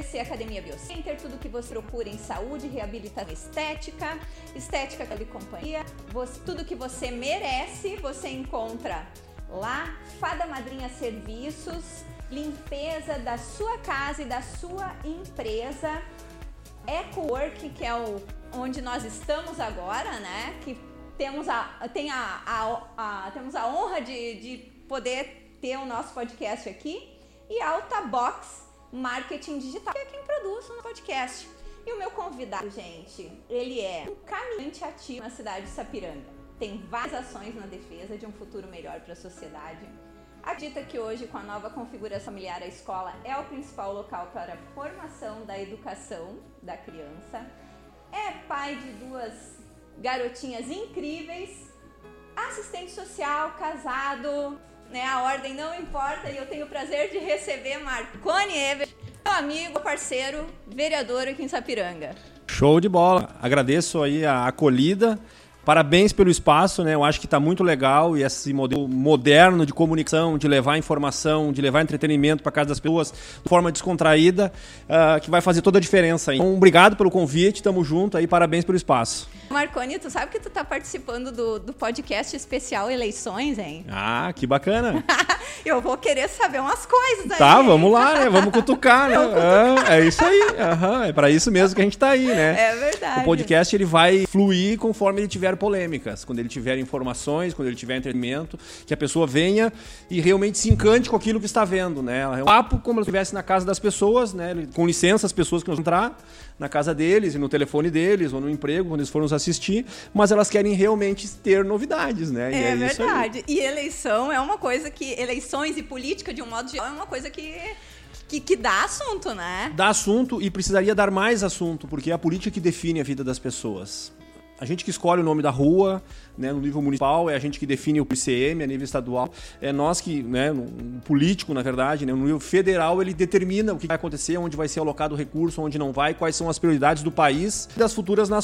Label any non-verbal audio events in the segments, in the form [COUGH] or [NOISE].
agradecer a Academia Biocenter, tudo que você procura em saúde, reabilitação estética, estética e companhia, você, tudo que você merece, você encontra lá. Fada Madrinha Serviços, limpeza da sua casa e da sua empresa. EcoWork, que é o, onde nós estamos agora, né? Que temos a, tem a, a, a temos a honra de, de poder ter o nosso podcast aqui. E Alta Box Marketing Digital, que é quem produz o podcast. E o meu convidado, gente, ele é um caminhante ativo na cidade de Sapiranga. Tem várias ações na defesa de um futuro melhor para a sociedade Acredita que hoje, com a nova configuração familiar, a escola é o principal local para a formação da educação da criança. É pai de duas garotinhas incríveis, assistente social, casado, né? A ordem não importa e eu tenho o prazer de receber Marconi Ever, meu amigo, parceiro, vereador aqui em Sapiranga. Show de bola. Agradeço aí a acolhida Parabéns pelo espaço, né? Eu acho que está muito legal e esse modelo moderno de comunicação, de levar informação, de levar entretenimento para casa das pessoas de forma descontraída, uh, que vai fazer toda a diferença. Então, obrigado pelo convite, tamo junto aí, parabéns pelo espaço. Marconi, tu sabe que tu tá participando do, do podcast especial Eleições, hein? [LAUGHS] Ah, que bacana. [LAUGHS] eu vou querer saber umas coisas aí. Tá, vamos lá, né? Vamos cutucar, né? [LAUGHS] Ah, é isso aí. Uhum. É para isso mesmo que a gente tá aí, né? É verdade. O podcast ele vai fluir conforme ele tiver polêmicas, quando ele tiver informações, quando ele tiver entretenimento, que a pessoa venha e realmente se encante com aquilo que está vendo, né? É um papo como se estivesse na casa das pessoas, né? Com licença as pessoas que vão entrar na casa deles e no telefone deles ou no emprego, quando eles foram nos assistir, mas elas querem realmente ter novidades, né? E é, é verdade. E eleição é uma coisa que. Eleições e política, de um modo geral, é uma coisa que. Que, que, dá assunto, né? Dá assunto e precisaria dar mais assunto, porque é a política que define a vida das pessoas. A gente que escolhe o nome da rua, né, no nível municipal, é a gente que define o ICM a nível estadual, é nós que, né, um político, na verdade, né, no nível federal, ele determina o que vai acontecer, onde vai ser alocado o recurso, onde não vai, quais são as prioridades do país e das futuras na,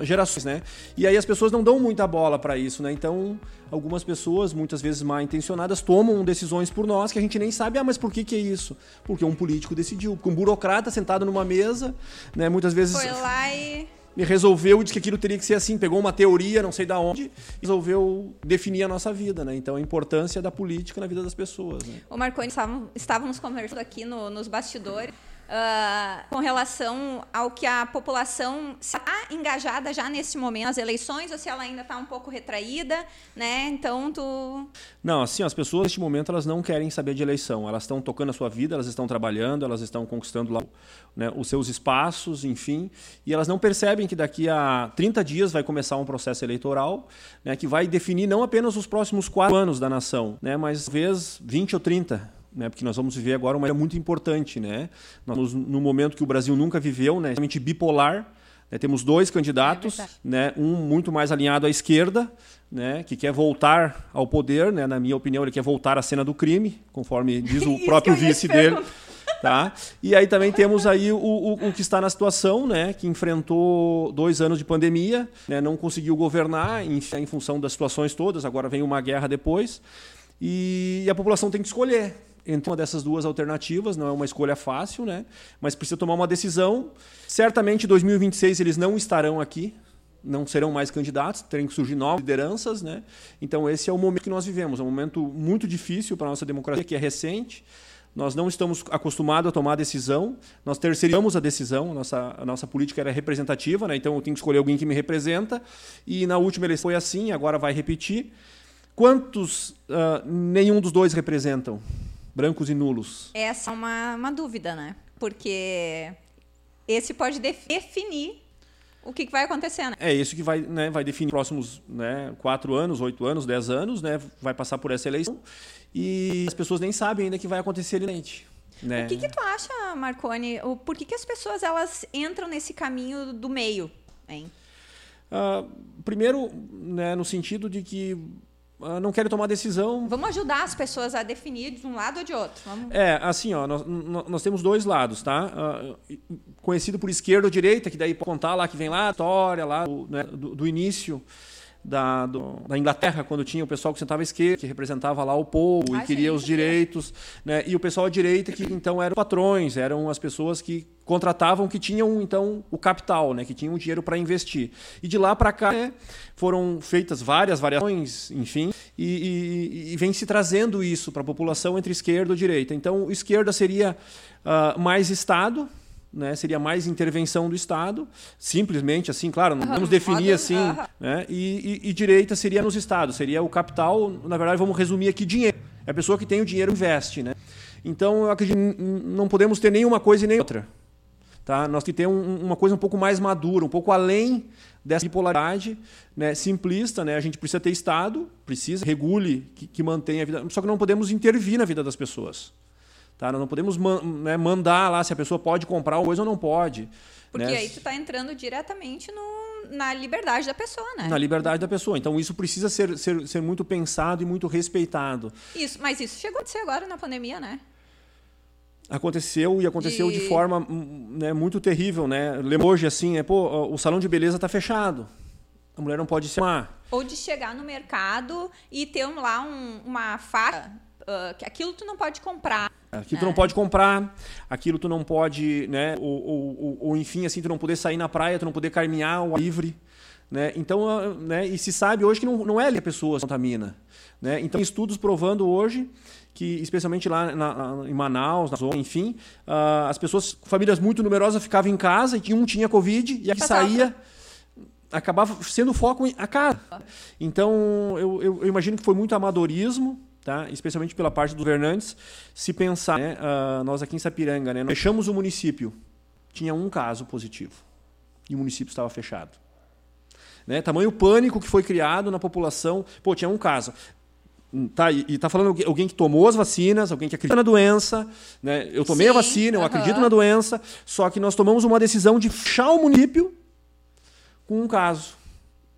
gerações, né? E aí as pessoas não dão muita bola para isso, né? Então, algumas pessoas, muitas vezes mal intencionadas, tomam decisões por nós que a gente nem sabe, ah, mas por que que é isso? Porque um político decidiu, porque um burocrata sentado numa mesa, né, muitas vezes... Foi lá e e resolveu e disse que aquilo teria que ser assim. Pegou uma teoria, não sei da onde, e resolveu definir a nossa vida, né? Então a importância da política na vida das pessoas. Né? O Marconi, estávamos conversando aqui no, nos bastidores uh, com relação ao que a população está engajada já nesse momento nas eleições ou se ela ainda está um pouco retraída, né? Então tu não, assim as pessoas neste momento elas não querem saber de eleição, elas estão tocando a sua vida, elas estão trabalhando, elas estão conquistando lá né, os seus espaços, enfim, e elas não percebem que daqui a 30 dias vai começar um processo eleitoral né, que vai definir não apenas os próximos quatro anos da nação, né, mas talvez 20 ou 30 né, porque nós vamos viver agora uma era muito importante, né? Nós no momento que o Brasil nunca viveu, né, realmente bipolar. Né, temos dois candidatos, é né, um muito mais alinhado à esquerda, né, que quer voltar ao poder, né, na minha opinião, ele quer voltar à cena do crime, conforme [LAUGHS] diz o próprio vice dele. Tá? E aí também temos aí o, o, o, que está na situação, né, que enfrentou dois anos de pandemia, né, não conseguiu governar em, em função das situações todas, agora vem uma guerra depois, e a população tem que escolher entre uma dessas duas alternativas, não é uma escolha fácil, né? Mas precisa tomar uma decisão. Certamente em 2026 eles não estarão aqui, não serão mais candidatos, terem que surgir novas lideranças, né? Então esse é o momento que nós vivemos, é um momento muito difícil para a nossa democracia, que é recente. Nós não estamos acostumados a tomar decisão, nós terceirizamos a decisão, a nossa, a nossa política era representativa, né? então eu tenho que escolher alguém que me representa, e na última eleição foi assim, agora vai repetir. Quantos uh, nenhum dos dois representam? Brancos e nulos? Essa é uma, uma dúvida, né? Porque esse pode definir o que, vai acontecer, né? É isso que vai, né, vai definir os próximos né, quatro anos, oito anos, dez anos, né? Vai passar por essa eleição e as pessoas nem sabem ainda que vai acontecer ali né? O que, que tu acha, Marconi? O, por que, que as pessoas elas entram nesse caminho do meio, hein? Uh, primeiro, né, no sentido de que não querem tomar decisão. Vamos ajudar as pessoas a definir de um lado ou de outro. Vamos... É, assim, ó, nós, nós temos dois lados, tá? Uh, conhecido por esquerda ou direita, que daí pode contar lá que vem lá a história lá do, né, do, do início da, do, da Inglaterra, quando tinha o pessoal que sentava à esquerda, que representava lá o povo Ai, e queria os direitos, né? e o pessoal à direita, que então eram patrões, eram as pessoas que contratavam, que tinham então o capital, né? que tinham dinheiro para investir. E de lá para cá né? foram feitas várias variações, enfim, e, e, e vem se trazendo isso para a população entre esquerda e direita. Então, esquerda seria uh, mais Estado, né, seria mais intervenção do Estado, simplesmente assim, claro, não vamos definir assim, né, e, e, e, direita seria nos Estados, seria o capital, na verdade, vamos resumir aqui, dinheiro. É a pessoa que tem o dinheiro investe. Né? Então, eu acredito não podemos ter nenhuma coisa e nem outra. Tá? Nós que ter um, uma coisa um pouco mais madura, um pouco além dessa bipolaridade né, simplista. Né? A gente precisa ter Estado, precisa, regule, que, que mantenha a vida, só que não podemos intervir na vida das pessoas. Tá? Nós não podemos man né, mandar lá se a pessoa pode comprar uma coisa ou não pode. Porque né? aí tu está entrando diretamente no, na liberdade da pessoa, né? Na liberdade da pessoa. Então isso precisa ser, ser, ser muito pensado e muito respeitado. Isso, mas isso chegou a ser agora na pandemia, né? Aconteceu e aconteceu de, de forma né, muito terrível, né? Lembro hoje assim, é, pô, o salão de beleza está fechado. A mulher não pode se amar. Ou de chegar no mercado e ter lá um, uma faca uh, que aquilo tu não pode comprar. Aquilo tu não pode comprar, aquilo tu não pode, né? Ou, ou, ou, enfim, assim, tu não poder sair na praia, tu não poder caminhar ao livre. Né? Então, né? e se sabe hoje que não, não é a pessoa que contamina. Né? Então, estudos provando hoje que, especialmente lá na, em Manaus, na zona, enfim, uh, as pessoas, famílias muito numerosas ficavam em casa e um tinha Covid e a que saía acabava sendo foco a casa. Então, eu, eu, eu imagino que foi muito amadorismo, tá? especialmente pela parte dos governantes, se pensar, né? uh, nós aqui em Sapiranga, né? fechamos o município, tinha um caso positivo e o município estava fechado. Né? Tamanho pânico que foi criado na população, pô, tinha um caso. Tá, e está falando alguém que tomou as vacinas, alguém que acredita na doença. Né? Eu tomei Sim, a vacina, eu acredito na doença, só que nós tomamos uma decisão de fechar o município com um caso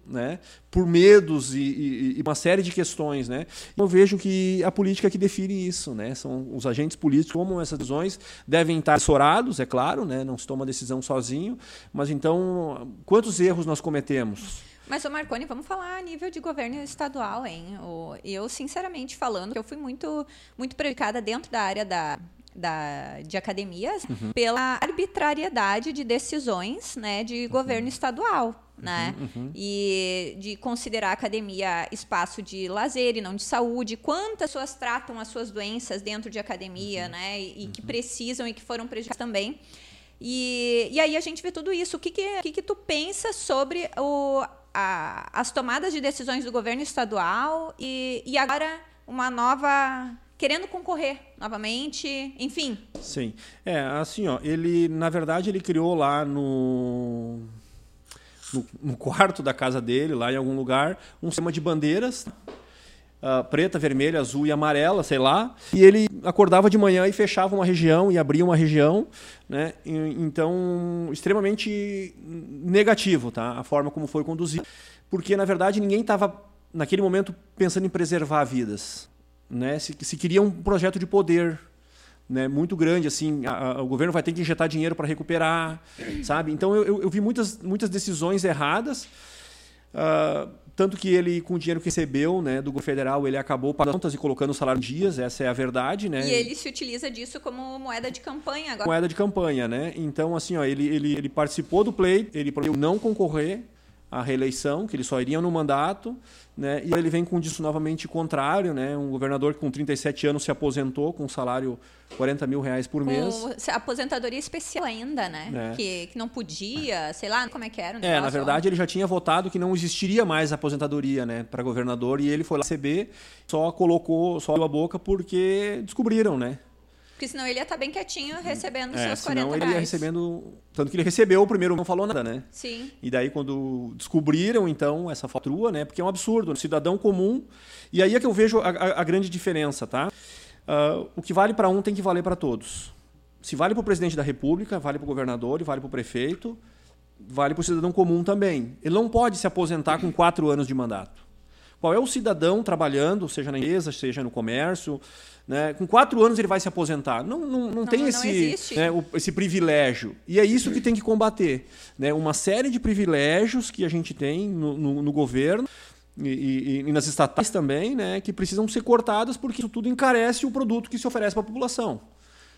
né? por medos e, e, e, uma série de questões. Né? Eu vejo que a política é que define isso. Né? São os agentes políticos que tomam essas decisões, devem estar assessorados, é claro, né? não se toma decisão sozinho, mas então, quantos erros nós cometemos? Mas, o Marconi, vamos falar a nível de governo estadual, hein? Eu, sinceramente falando, eu fui muito, muito prejudicada dentro da área da, da, de academias uhum. pela arbitrariedade de decisões né, de uhum. governo estadual. Né? Uhum, uhum. E de considerar a academia espaço de lazer e não de saúde. Quantas pessoas tratam as suas doenças dentro de academia, uhum. né? E, e que uhum. precisam e que foram prejudicadas também. E, e aí a gente vê tudo isso. O que, que, que, que tu pensa sobre o, a, as tomadas de decisões do governo estadual e, e agora uma nova querendo concorrer novamente, enfim. Sim. É, assim, ó, ele, na verdade, ele criou lá no, no, no quarto da casa dele, lá em algum lugar, um sistema de bandeiras, uh, preta, vermelha, azul e amarela, sei lá, e ele acordava de manhã e fechava uma região e abria uma região, né? E, então, extremamente negativo, tá? A forma como foi conduzido, porque, na verdade, ninguém estava, naquele momento, pensando em preservar vidas né, se, se queria um projeto de poder né, muito grande, assim, a, a, o governo vai ter que injetar dinheiro para recuperar, sabe? Então eu, eu, eu, vi muitas, muitas decisões erradas, uh, tanto que ele, com o dinheiro que recebeu né, do governo federal, ele acabou pagando contas e colocando o salário em dias, essa é a verdade, né? E ele se utiliza disso como moeda de campanha agora. Moeda de campanha, né? Então, assim, ó, ele, ele, ele participou do play, ele prometeu não concorrer à reeleição, que ele só iria no mandato, né? E ele vem com disso novamente contrário, né? Um governador que com 37 anos se aposentou com um salário 40 mil reais por mês. Com aposentadoria especial ainda, né? É. Que, que não podia, sei lá, como é que era. é, na verdade ele já tinha votado que não existiria mais aposentadoria, né? Para governador e ele foi lá receber, só colocou, só a boca porque descobriram, né? Porque senão ele ia estar tá bem quietinho recebendo é, seus 40 senão ele ia recebendo... Tanto que ele recebeu o primeiro, não falou nada, né? Sim. E daí quando descobriram, então, essa fatura, né? Porque é um absurdo, um cidadão comum. E aí é que eu vejo a, a, a grande diferença, tá? Uh, o que vale para um tem que valer para todos. Se vale para o presidente da República, vale para o governador e vale para o prefeito, vale para o cidadão comum também. Ele não pode se aposentar com quatro anos de mandato. Qual é o cidadão trabalhando, seja na empresa, seja no comércio, né? Com quatro anos ele vai se aposentar. Não, não, não, não tem não esse, né, o, esse privilégio. E é isso que tem que combater. Né? Uma série de privilégios que a gente tem no, no, no governo e, e, e, nas estatais também, né, que precisam ser cortadas porque isso tudo encarece o produto que se oferece para a população.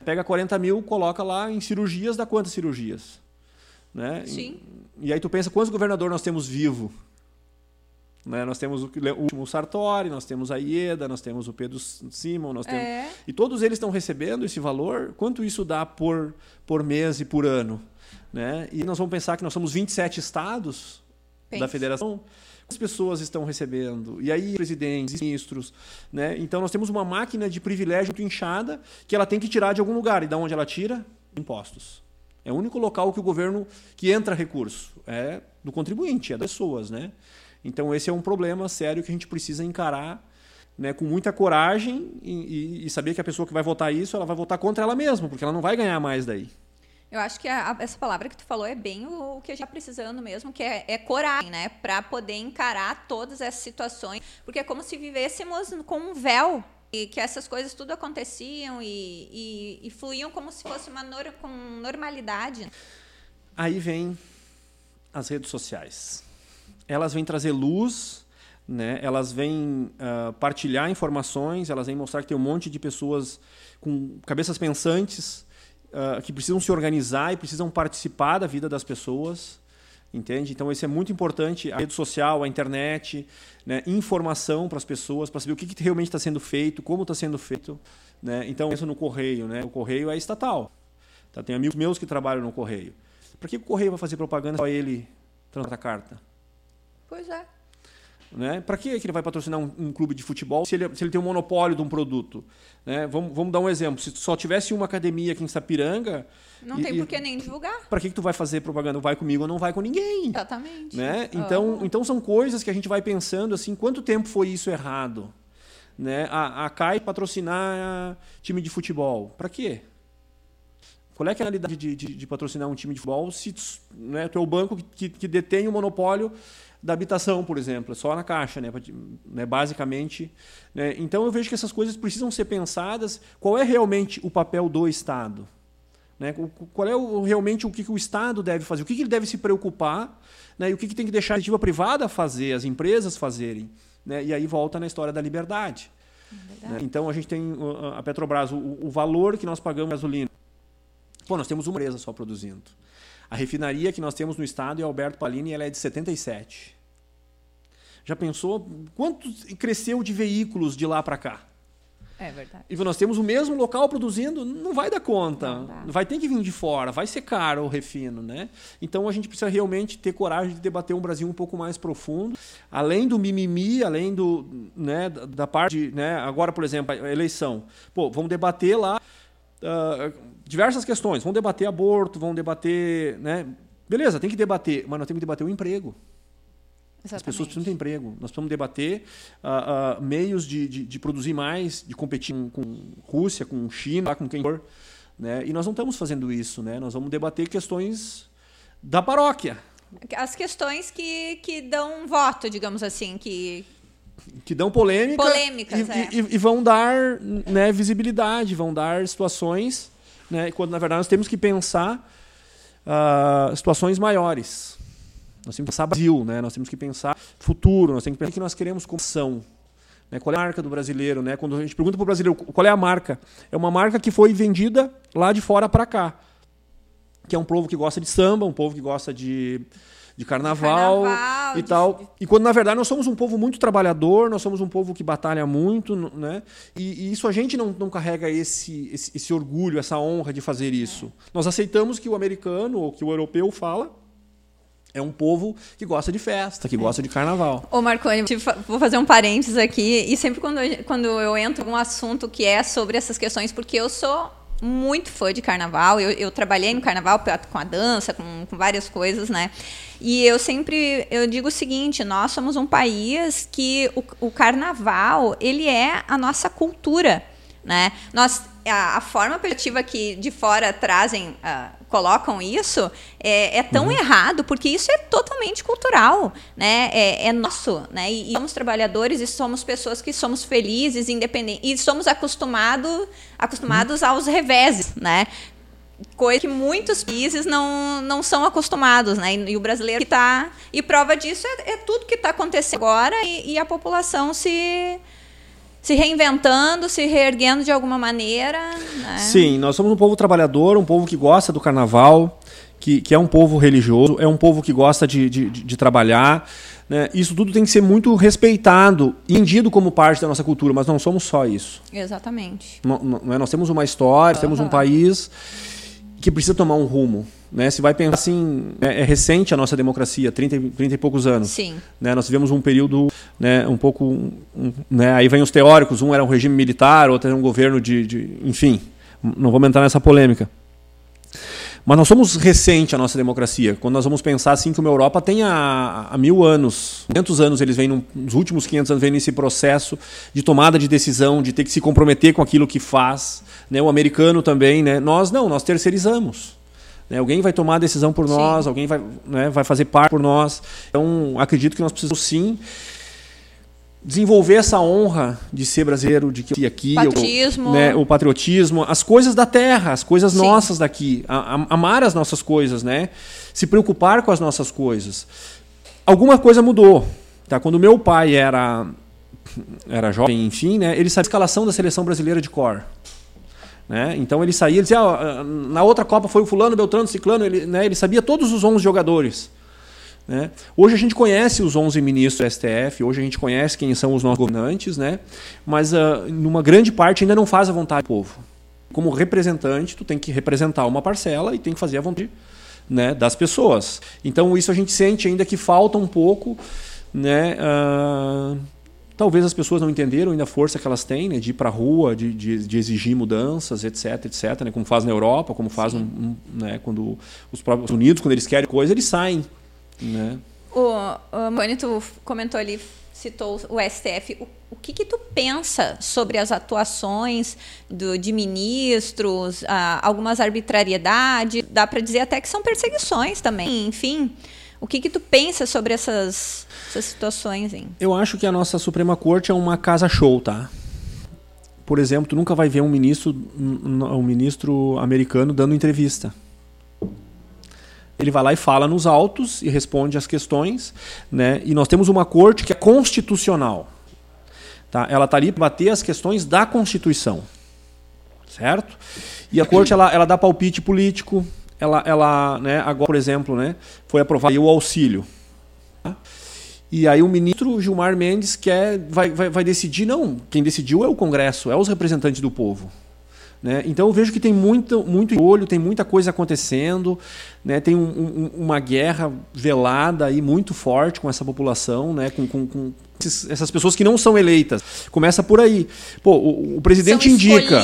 Pega 40 mil, coloca lá em cirurgias, dá quantas cirurgias? Né? Sim. E, e aí tu pensa quantos governadores nós temos vivo? Né? Nós temos o, o último Sartori, nós temos a Ieda, nós temos o Pedro Simon, nós temos... É. E todos eles estão recebendo esse valor. Quanto isso dá por, por mês e por ano? Né? E nós vamos pensar que nós somos 27 estados Pense. da federação. Quantas pessoas estão recebendo? E aí, presidentes, ministros. Né? Então, nós temos uma máquina de privilégio muito inchada que ela tem que tirar de algum lugar. E de onde ela tira? Impostos. É o único local que o governo que entra recurso. É do contribuinte, é das pessoas. Né? Então, esse é um problema sério que a gente precisa encarar né, com muita coragem e, e, saber que a pessoa que vai votar isso, ela vai votar contra ela mesma, porque ela não vai ganhar mais daí. Eu acho que a, essa palavra que tu falou é bem o, o que a gente está precisando mesmo, que é, é coragem, né? Para poder encarar todas essas situações. Porque é como se vivêssemos com um véu e que essas coisas tudo aconteciam e, e, e fluíam como se fosse uma nor, com normalidade. Aí vem as redes sociais. Elas vêm trazer luz, né? elas vêm uh, partilhar informações, elas vêm mostrar que tem um monte de pessoas com cabeças pensantes uh, que precisam se organizar e precisam participar da vida das pessoas. Entende? Então, isso é muito importante. A rede social, a internet, né? informação para as pessoas, para saber o que, que realmente está sendo feito, como está sendo feito. Né? Então, isso no correio. Né? O correio é estatal. Tá? Tem amigos meus que trabalham no correio. Para que o correio vai fazer propaganda só ele transporta a carta? Pois é. Né? Para que ele vai patrocinar um, um, clube de futebol se ele, se ele tem um monopólio de um produto? Né? Vamos, vamos dar um exemplo. Se só tivesse uma academia aqui em Sapiranga. Não e, tem por que nem divulgar. Para que, que tu vai fazer propaganda? Vai comigo ou não vai com ninguém? Exatamente. Né? Então, oh. então são coisas que a gente vai pensando assim: quanto tempo foi isso errado? Né? A, a CAI patrocinar time de futebol. Para quê? Qual é a realidade de, de, de, patrocinar um time de futebol se né, tu é o banco que, que, que detém o monopólio da habitação, por exemplo, só na caixa, né, né basicamente. Né? Então eu vejo que essas coisas precisam ser pensadas. Qual é realmente o papel do Estado? Né? Qual é o, realmente o que, o Estado deve fazer? O que, ele deve se preocupar? Né? E o que, que tem que deixar a iniciativa privada fazer, as empresas fazerem? Né? E aí volta na história da liberdade. Né? Então a gente tem a Petrobras, o, o valor que nós pagamos gasolina. Pô, nós temos uma empresa só produzindo. A refinaria que nós temos no estado é Alberto Palini, ela é de 77. Já pensou quanto cresceu de veículos de lá para cá? É verdade. E nós temos o mesmo local produzindo, não vai dar conta. Vai ter que vir de fora, vai ser caro o refino, né? Então a gente precisa realmente ter coragem de debater um Brasil um pouco mais profundo, além do mimimi, além do, né, da parte, né, agora por exemplo, a eleição. Pô, vamos debater lá uh, diversas questões. Vão debater aborto, vão debater. Né? Beleza, tem que debater, mas nós temos que debater o emprego. Exatamente. As pessoas precisam ter emprego. Nós precisamos debater uh, uh, meios de, de, de, produzir mais, de competir com, com Rússia, com China, com quem for. Né? E nós não estamos fazendo isso. Né? Nós vamos debater questões da paróquia. As questões que, que dão voto, digamos assim, que, que dão polêmica polêmicas e, é. e, e, vão dar né, visibilidade, vão dar situações, né, quando na verdade nós temos que pensar uh, situações maiores. Nós temos que pensar Brasil, né, nós temos que pensar futuro, nós temos que pensar o que nós queremos como ação. Né, qual é a marca do brasileiro? Né? Quando a gente pergunta para o brasileiro qual é a marca, é uma marca que foi vendida lá de fora para cá. Que é um povo que gosta de samba, um povo que gosta de de carnaval, carnaval e de... tal. E quando na verdade nós somos um povo muito trabalhador, nós somos um povo que batalha muito, né? E, e isso a gente não, não carrega esse, esse, esse, orgulho, essa honra de fazer isso. É. Nós aceitamos que o americano ou que o europeu fala. É um povo que gosta de festa, que é. gosta de carnaval. Ô, Marconi, vou fazer um parênteses aqui. E sempre quando eu, quando eu entro em um assunto que é sobre essas questões, porque eu sou muito fã de carnaval. Eu, eu trabalhei no carnaval com a dança, com, com, várias coisas, né? E eu sempre eu digo o seguinte: nós somos um país que o, o carnaval ele é a nossa cultura, né? Nós a, a forma pejorativa que de fora trazem, uh, colocam isso, é, é tão uhum. errado, porque isso é totalmente cultural, né? É, é nosso, né? E, e, somos trabalhadores e somos pessoas que somos felizes, independentes, e somos acostumado, acostumados uhum. aos reveses, né? coisa que muitos países não, não são acostumados, né? E, e o brasileiro está e prova disso é, é tudo que está acontecendo agora e, e, a população se se reinventando, se reerguendo de alguma maneira. Né? Sim, nós somos um povo trabalhador, um povo que gosta do carnaval, que, que é um povo religioso, é um povo que gosta de, de, de trabalhar. Né? Isso tudo tem que ser muito respeitado e entendido como parte da nossa cultura, mas não somos só isso. Exatamente. Não, não, é? nós temos uma história, uhum. temos um país que precisa tomar um rumo. Né? Se vai pensar assim, é, é, recente a nossa democracia, 30, 30 e poucos anos. Sim. Né? Nós tivemos um período né, um pouco. Um, né? Aí vem os teóricos, um era um regime militar, outro era um governo de, de. Enfim, não vamos entrar nessa polêmica. Mas nós somos recente a nossa democracia. Quando nós vamos pensar assim que uma Europa tem há, há mil anos, 500 anos eles vêm, nos últimos 500 anos vêm nesse processo de tomada de decisão, de ter que se comprometer com aquilo que faz. Né? O americano também, né? Nós não, nós terceirizamos. Né? Alguém vai tomar a decisão por nós, sim. alguém vai, né, vai fazer parte por nós. Então, acredito que nós precisamos sim desenvolver essa honra de ser brasileiro, de que aqui, patriotismo. O, né, o patriotismo, as coisas da terra, as coisas Sim. nossas daqui, a, a, amar as nossas coisas, né? Se preocupar com as nossas coisas. Alguma coisa mudou, tá? Quando meu pai era era jovem, enfim, né? Ele sabia a escalação da seleção brasileira de cor. Né? Então ele saía, ele dizia, ah, na outra Copa foi o fulano, Beltrano, Ciclano, ele, né, ele sabia todos os 11 jogadores. Né? Hoje a gente conhece os 11 ministros do STF, hoje a gente conhece quem são os nossos governantes, né? mas uh, numa grande parte ainda não faz a vontade do povo. Como representante, tu tem que representar uma parcela e tem que fazer a vontade né, das pessoas. Então isso a gente sente ainda que falta um pouco né, uh, Talvez as pessoas não entenderam ainda a força que elas têm né, de ir para a rua, de, de, de, exigir mudanças, etc, etc, né, como faz na Europa, como faz um, um, né, quando os próprios Unidos, quando eles querem coisa, eles saem. Né? O, o Mani, tu comentou ali, citou o STF. O, o que, que tu pensa sobre as atuações do, de ministros, ah, algumas arbitrariedades? Dá para dizer até que são perseguições também, enfim. O que, que tu pensa sobre essas, essas situações? Hein? Eu acho que a nossa Suprema Corte é uma casa show, tá? Por exemplo, tu nunca vai ver um ministro, um ministro americano dando entrevista. Ele vai lá e fala nos autos e responde as questões, né? E nós temos uma corte que é constitucional. Tá? Ela está ali para bater as questões da Constituição. Certo? E a corte ela, ela dá palpite político, ela, ela né, agora, por exemplo, né, foi aprovado o auxílio. Tá? E aí o ministro Gilmar Mendes quer, vai, vai, vai decidir, não, quem decidiu é o Congresso, é os representantes do povo. Né? Então eu vejo que tem muito, muito olho, tem muita coisa acontecendo, né? tem um, um, uma guerra velada e muito forte com essa população, né? com, com, com essas pessoas que não são eleitas. Começa por aí. Pô, o, o presidente indica.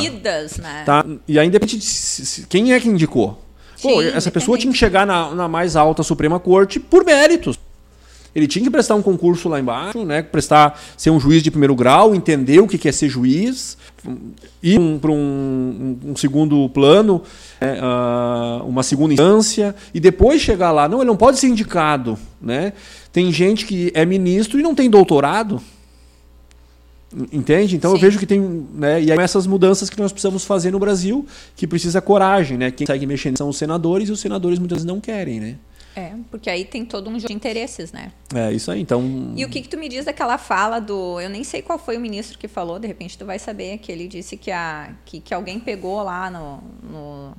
Né? Tá? E aí, independente de quem é que indicou. Pô, Sim, essa pessoa tinha que chegar na, na mais alta Suprema Corte por méritos. Ele tinha que prestar um concurso lá embaixo, né? prestar, ser um juiz de primeiro grau, entender o que é ser juiz, ir um, para um, um, segundo plano, né? uh, uma segunda instância, e depois chegar lá. Não, ele não pode ser indicado. Né? Tem gente que é ministro e não tem doutorado. Entende? Então Sim. eu vejo que tem. Né, e aí essas mudanças que nós precisamos fazer no Brasil, que precisa coragem, né? Quem consegue mexer são os senadores e os senadores muitas vezes não querem, né? É, porque aí tem todo um jogo de interesses, né? É, isso aí, então... E o que, que tu me diz daquela fala do... Eu nem sei qual foi o ministro que falou, de repente tu vai saber, que ele disse que, a, que, que alguém pegou lá no, no...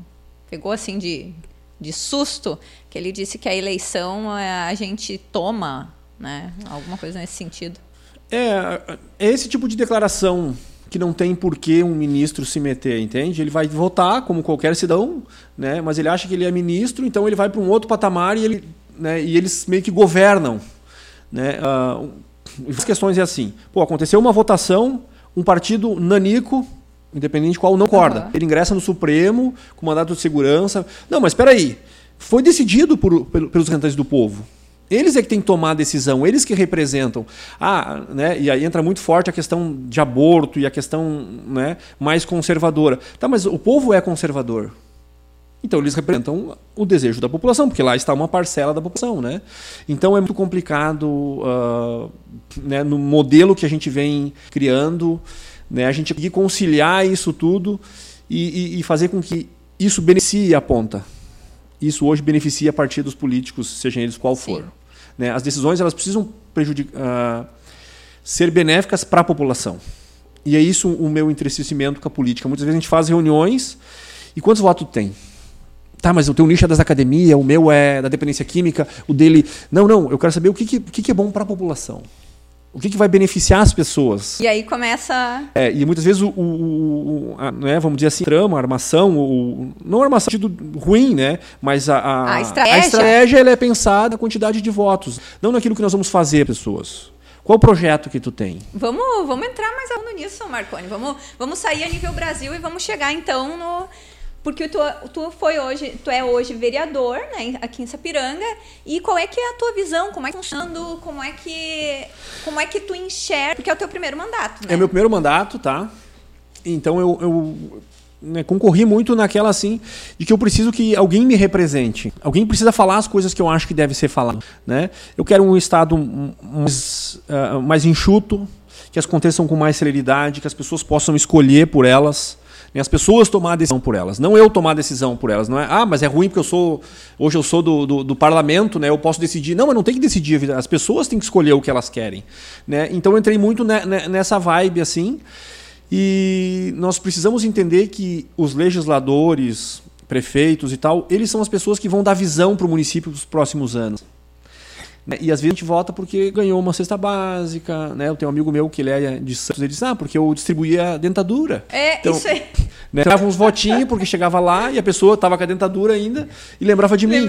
Pegou assim de, de susto, que ele disse que a eleição é, a gente toma, né? Alguma coisa nesse sentido. É, é esse tipo de declaração que não tem por que um ministro se meter, entende? Ele vai votar como qualquer cidadão, né? mas ele acha que ele é ministro, então ele vai para um outro patamar e, ele, né? e eles meio que governam. Né? Uh, as questões é assim, pô, aconteceu uma votação, um partido nanico, independente de qual, não concorda. Uhum. Ele ingressa no Supremo com mandato de segurança. Não, mas espera aí, foi decidido por, pelos representantes do povo Eles é que têm que tomar a decisão, eles que representam. Ah, né? E aí entra muito forte a questão de aborto e a questão né, mais conservadora. Tá, mas o povo é conservador. Então eles representam o desejo da população, porque lá está uma parcela da população, né? Então é muito complicado uh, né, no modelo que a gente vem criando, né, a gente conseguir conciliar isso tudo e, e, e fazer com que isso beneficie a ponta. Isso hoje beneficia partidos políticos, sejam eles qual for. Né? As decisões elas precisam uh, ser benéficas para a população. E é isso o meu entristecimento com a política. Muitas vezes a gente faz reuniões e quantos votos tem? Tá, mas o teu nicho é das academias, o meu é da dependência química, o dele. Não, não, eu quero saber o que, que, que é bom para a população. O que, que vai beneficiar as pessoas? E aí começa. É, e muitas vezes o, o, o a, né, vamos dizer assim, trama, a armação, o, não a armação sentido ruim, né? Mas a, a, a estratégia, a estratégia ela é pensada na quantidade de votos, não naquilo que nós vamos fazer, pessoas. Qual o projeto que tu tem? Vamos, vamos entrar mais a fundo nisso, Marconi. Vamos, vamos sair a nível Brasil e vamos chegar então no porque tu, tu foi hoje, tu é hoje vereador, né, aqui em Sapiranga, e qual é que é a tua visão, como é que tá funcionando, como é que como é que tu enxerga, porque é o teu primeiro mandato, né? É meu primeiro mandato, tá? Então eu, eu né, concorri muito naquela assim de que eu preciso que alguém me represente. Alguém precisa falar as coisas que eu acho que deve ser falado, né? Eu quero um estado mais, uh, mais enxuto, que as aconteçam com mais celeridade, que as pessoas possam escolher por elas, as pessoas tomar a decisão por elas, não eu tomar a decisão por elas. Não é, ah, mas é ruim porque eu sou. Hoje eu sou do, do, do, parlamento, né? Eu posso decidir. Não, mas não tem que decidir. As pessoas têm que escolher o que elas querem. Né? Então eu entrei muito nessa vibe assim. E nós precisamos entender que os legisladores, prefeitos e tal, eles são as pessoas que vão dar visão para o município nos próximos anos. Né? E às vezes a gente vota porque ganhou uma cesta básica, né? Eu tenho um amigo meu que ele é de Santos, ele disse, ah, porque eu distribuía dentadura. É, então, isso aí. [LAUGHS] Né, dava uns votinhos, porque chegava lá e a pessoa estava com a dentadura ainda e lembrava de mim.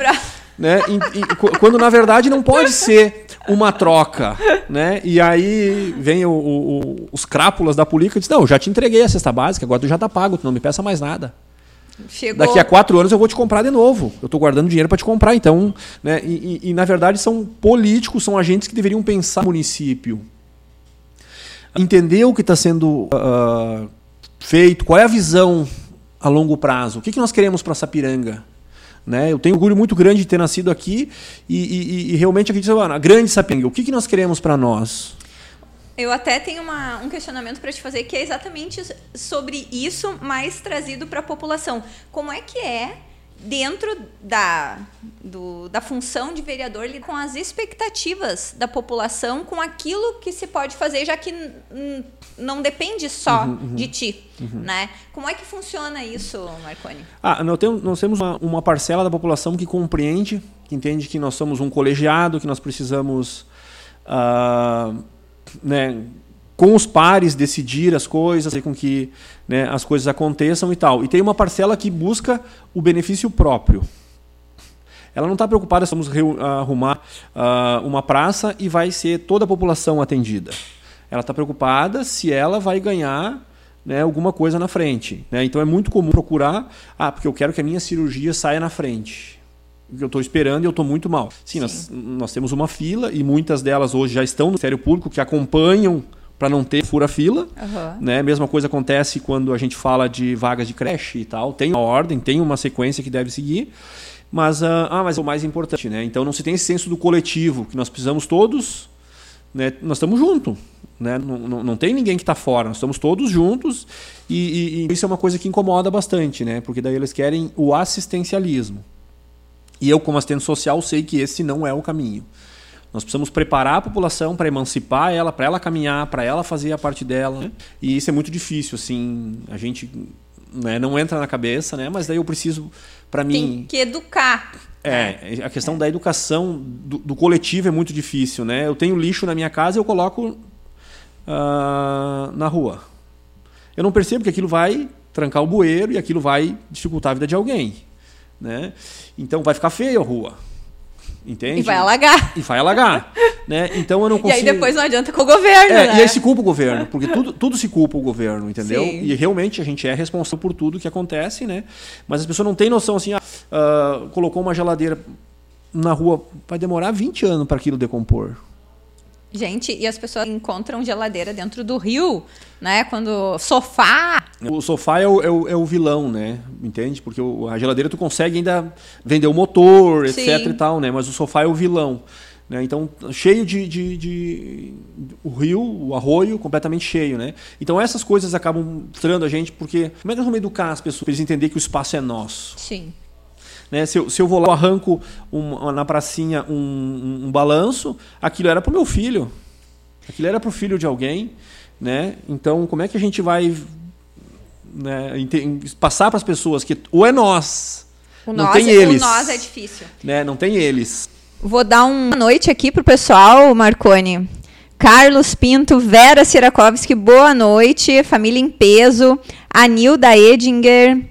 Né? E, e, quando na verdade não pode ser uma troca. Né? E aí vem o, o, os crápulas da política e diz, não, eu já te entreguei a cesta básica, agora tu já está pago, tu não me peça mais nada. Chegou. Daqui a quatro anos eu vou te comprar de novo. Eu estou guardando dinheiro para te comprar. Então, né? E, e, e, na verdade são políticos, são agentes que deveriam pensar no município, entender o que está sendo uh, feito, qual é a visão a longo prazo, o que, que nós queremos para Sapiranga. Né? Eu tenho orgulho muito grande de ter nascido aqui e, e, e realmente acredito a grande Sapiranga. O que, que nós queremos para nós? Eu até tenho uma, um questionamento para te fazer que é exatamente sobre isso, mas trazido para a população. Como é que é dentro da, do, da função de vereador com as expectativas da população, com aquilo que se pode fazer, já que não depende só uhum, uhum, de ti, uhum. né? Como é que funciona isso, Marconi? Ah, nós temos, nós temos uma, uma parcela da população que compreende, que entende que nós somos um colegiado, que nós precisamos uh, né, com os pares decidir as coisas, fazer com que né, as coisas aconteçam e tal. E tem uma parcela que busca o benefício próprio. Ela não está preocupada se vamos arrumar uh, uma praça e vai ser toda a população atendida. Ela está preocupada se ela vai ganhar né, alguma coisa na frente. Né? Então é muito comum procurar, ah, porque eu quero que a minha cirurgia saia na frente eu estou esperando e eu estou muito mal. Sim, Sim. Nós, nós temos uma fila e muitas delas hoje já estão no Ministério Público que acompanham para não ter fura-fila. Uhum. Né? Mesma coisa acontece quando a gente fala de vagas de creche e tal. Tem uma ordem, tem uma sequência que deve seguir. Mas, uh, ah, mas é o mais importante, né? Então não se tem esse senso do coletivo, que nós precisamos todos, né? nós estamos juntos. Né? Não, não, não, tem ninguém que está fora, nós estamos todos juntos e, e, e, isso é uma coisa que incomoda bastante, né? porque daí eles querem o assistencialismo. E eu, como assistente social, sei que esse não é o caminho. Nós precisamos preparar a população para emancipar ela, para ela caminhar, para ela fazer a parte dela. E isso é muito difícil, assim, a gente né, não entra na cabeça, né? Mas daí eu preciso, para mim... Tem que educar. É, a questão é. da educação do, do, coletivo é muito difícil, né? Eu tenho lixo na minha casa e eu coloco uh, na rua. Eu não percebo que aquilo vai trancar o bueiro e aquilo vai dificultar a vida de alguém. Né? Então vai ficar feio a rua. Entende? E vai alagar. E vai alagar. né? Então eu não consigo. [LAUGHS] E aí depois não adianta com o governo. É, né? E aí se culpa o governo, porque tudo, tudo se culpa o governo, entendeu? Sim. E realmente a gente é responsável por tudo que acontece, né? Mas as pessoas não têm noção assim, ah, uh, colocou uma geladeira na rua, vai demorar 20 anos para aquilo decompor. Gente, e as pessoas encontram geladeira dentro do rio, né? Quando sofá. O sofá é o, é o, é o vilão, né? Entende? Porque o, a geladeira tu consegue ainda vender o motor, Sim. etc e tal, né? Mas o sofá é o vilão. Né? Então, cheio de, de, de, O rio, o arroio, completamente cheio, né? Então, essas coisas acabam frustrando a gente, porque como é que nós vamos educar as pessoas para eles entenderem que o espaço é nosso? Sim. Né? Se, eu, se eu vou lá, eu arranco um, na pracinha um, um, um balanço, aquilo era para o meu filho. Aquilo era para o filho de alguém. Né? Então, como é que a gente vai né, passar para as pessoas que ou é nós, o não nós, tem eles. O nós é difícil. Né? Não tem eles. Vou dar uma noite aqui pro pessoal, Marcone. Carlos Pinto, Vera Sirakovski, boa noite. Família em peso. Anilda Edinger.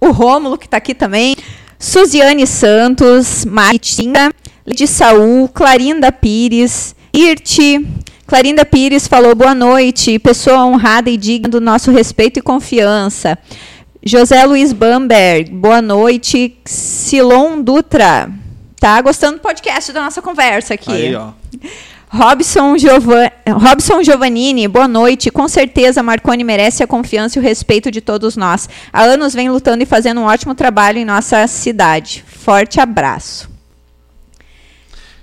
O Rômulo, que está aqui também. Suziane Santos, Maritinga, de Saul, Clarinda Pires, Irte. Clarinda Pires falou boa noite, pessoa honrada e digna do nosso respeito e confiança. José Luiz Bamberg, boa noite. Silon Dutra, tá gostando do podcast da nossa conversa aqui. Aí, ó. Robson, Giovan... Robson Giovannini, boa noite. Com certeza, Marconi merece a confiança e o respeito de todos nós. Há anos vem lutando e fazendo um ótimo trabalho em nossa cidade. Forte abraço.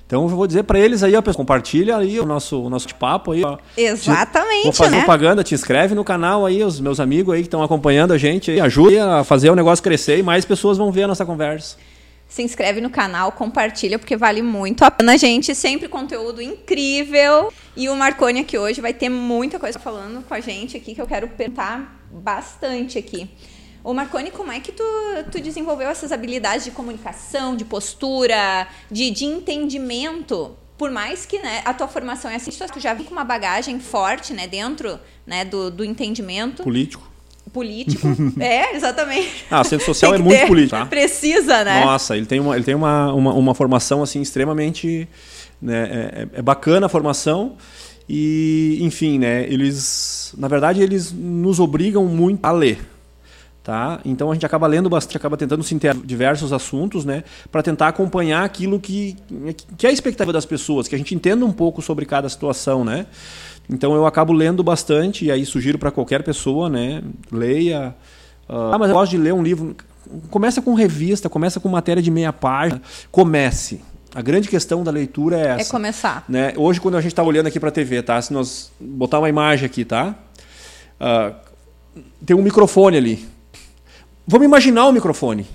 Então eu vou dizer para eles aí, ó, compartilha aí o nosso o nosso papo aí, ó. Exatamente, Vou fazer né? propaganda, te inscreve no canal aí, os meus amigos aí que estão acompanhando a gente, aí, ajuda a fazer o negócio crescer e mais pessoas vão ver a nossa conversa. Se inscreve no canal, compartilha, porque vale muito a pena, gente. Sempre conteúdo incrível. E o Marconi aqui hoje vai ter muita coisa falando com a gente aqui que eu quero perguntar bastante aqui. Ô Marconi, como é que tu, tu desenvolveu essas habilidades de comunicação, de postura, de, de entendimento? Por mais que né, a tua formação é assim, tu já vem com uma bagagem forte né, dentro né, do, do entendimento Político. Político. [LAUGHS] é, exatamente. Ah, o centro social é muito ter- político, tá? Precisa, né? Nossa, ele tem uma, ele tem uma, uma, uma formação assim extremamente né, é, é bacana a formação e enfim, né, eles na verdade eles nos obrigam muito a ler. Tá? Então a gente acaba lendo bastante, acaba tentando se inter diversos assuntos, né, para tentar acompanhar aquilo que, que é a expectativa das pessoas, que a gente entenda um pouco sobre cada situação, né? Então eu acabo lendo bastante e aí sugiro para qualquer pessoa, né, leia. ah, mas eu gosto de ler um livro. Começa com revista, começa com matéria de meia página. Comece. A grande questão da leitura é É essa. começar. Né? Hoje, quando a gente está olhando aqui para a TV, tá? Se nós botar uma imagem aqui, tá? Ah, tem um microfone ali. Vamos imaginar o microfone.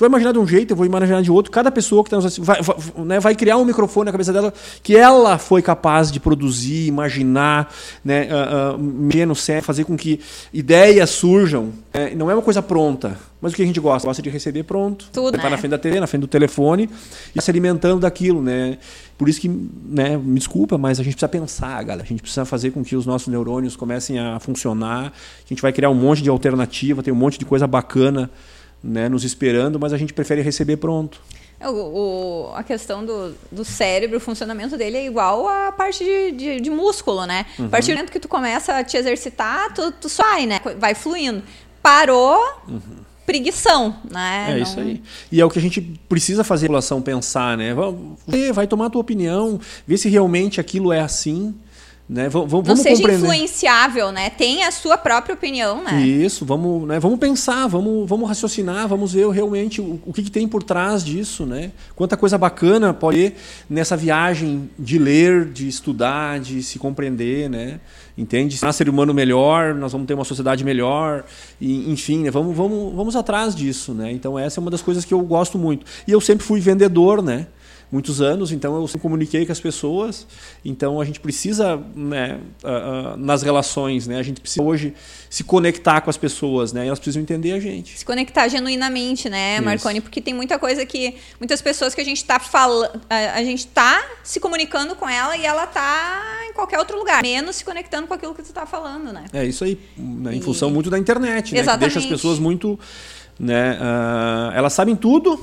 Tu vai imaginar de um jeito, eu vou imaginar de outro. Cada pessoa que está nos assistindo vai, vai, né, vai criar um microfone na cabeça dela que ela foi capaz de produzir, imaginar, né, ah, ah, mexer no cérebro, fazer com que ideias surjam. né? Não é uma coisa pronta. Mas o que a gente gosta? Gosta de receber pronto. Tudo, Tá né? na frente da TV, na frente do telefone e se alimentando daquilo, né? Por isso que, né, me desculpa, mas a gente precisa pensar, galera. A gente precisa fazer com que os nossos neurônios comecem a funcionar. A gente vai criar um monte de alternativa, tem um monte de coisa bacana, né, nos esperando, mas a gente prefere receber pronto. O, o- a questão do, do cérebro, o funcionamento dele é igual à parte de, de, de músculo, né? Uhum. A partir do momento que tu começa a te exercitar, tu, tu sai, né? Vai fluindo. Parou, preguição, né? Uhum. É Não- isso aí. E é o que a gente precisa fazer a população pensar, né? Vai, vai tomar a tua opinião, ver se realmente aquilo é assim, né? Vamos, vamos Não seja compreender. influenciável, né? Tem a sua própria opinião, né? Isso, vamos, né, vamos pensar, vamos, vamos raciocinar, vamos ver realmente o, o que, que tem por trás disso, né? Quanta coisa bacana pode ter nessa viagem de ler, de estudar, de se compreender, né? Entende? Se ser humano melhor, nós vamos ter uma sociedade melhor, e, enfim, né? vamos, vamos, vamos atrás disso, né? Então essa é uma das coisas que eu gosto muito. E eu sempre fui vendedor, né? Muitos anos, então eu sempre comuniquei com as pessoas. Então a gente precisa, né, ah, ah, nas relações, né, a gente precisa hoje se conectar com as pessoas, né, e elas precisam entender a gente. se conectar genuinamente, né, Isso. Marconi? Porque tem muita coisa que. Muitas pessoas que a gente tá falando. A, gente tá se comunicando com ela e ela tá em qualquer outro lugar. Menos se conectando com aquilo que tu tá falando, né? É isso aí, né, em E- função muito da internet, né, que Exatamente. deixa as pessoas muito, né, ah, elas sabem tudo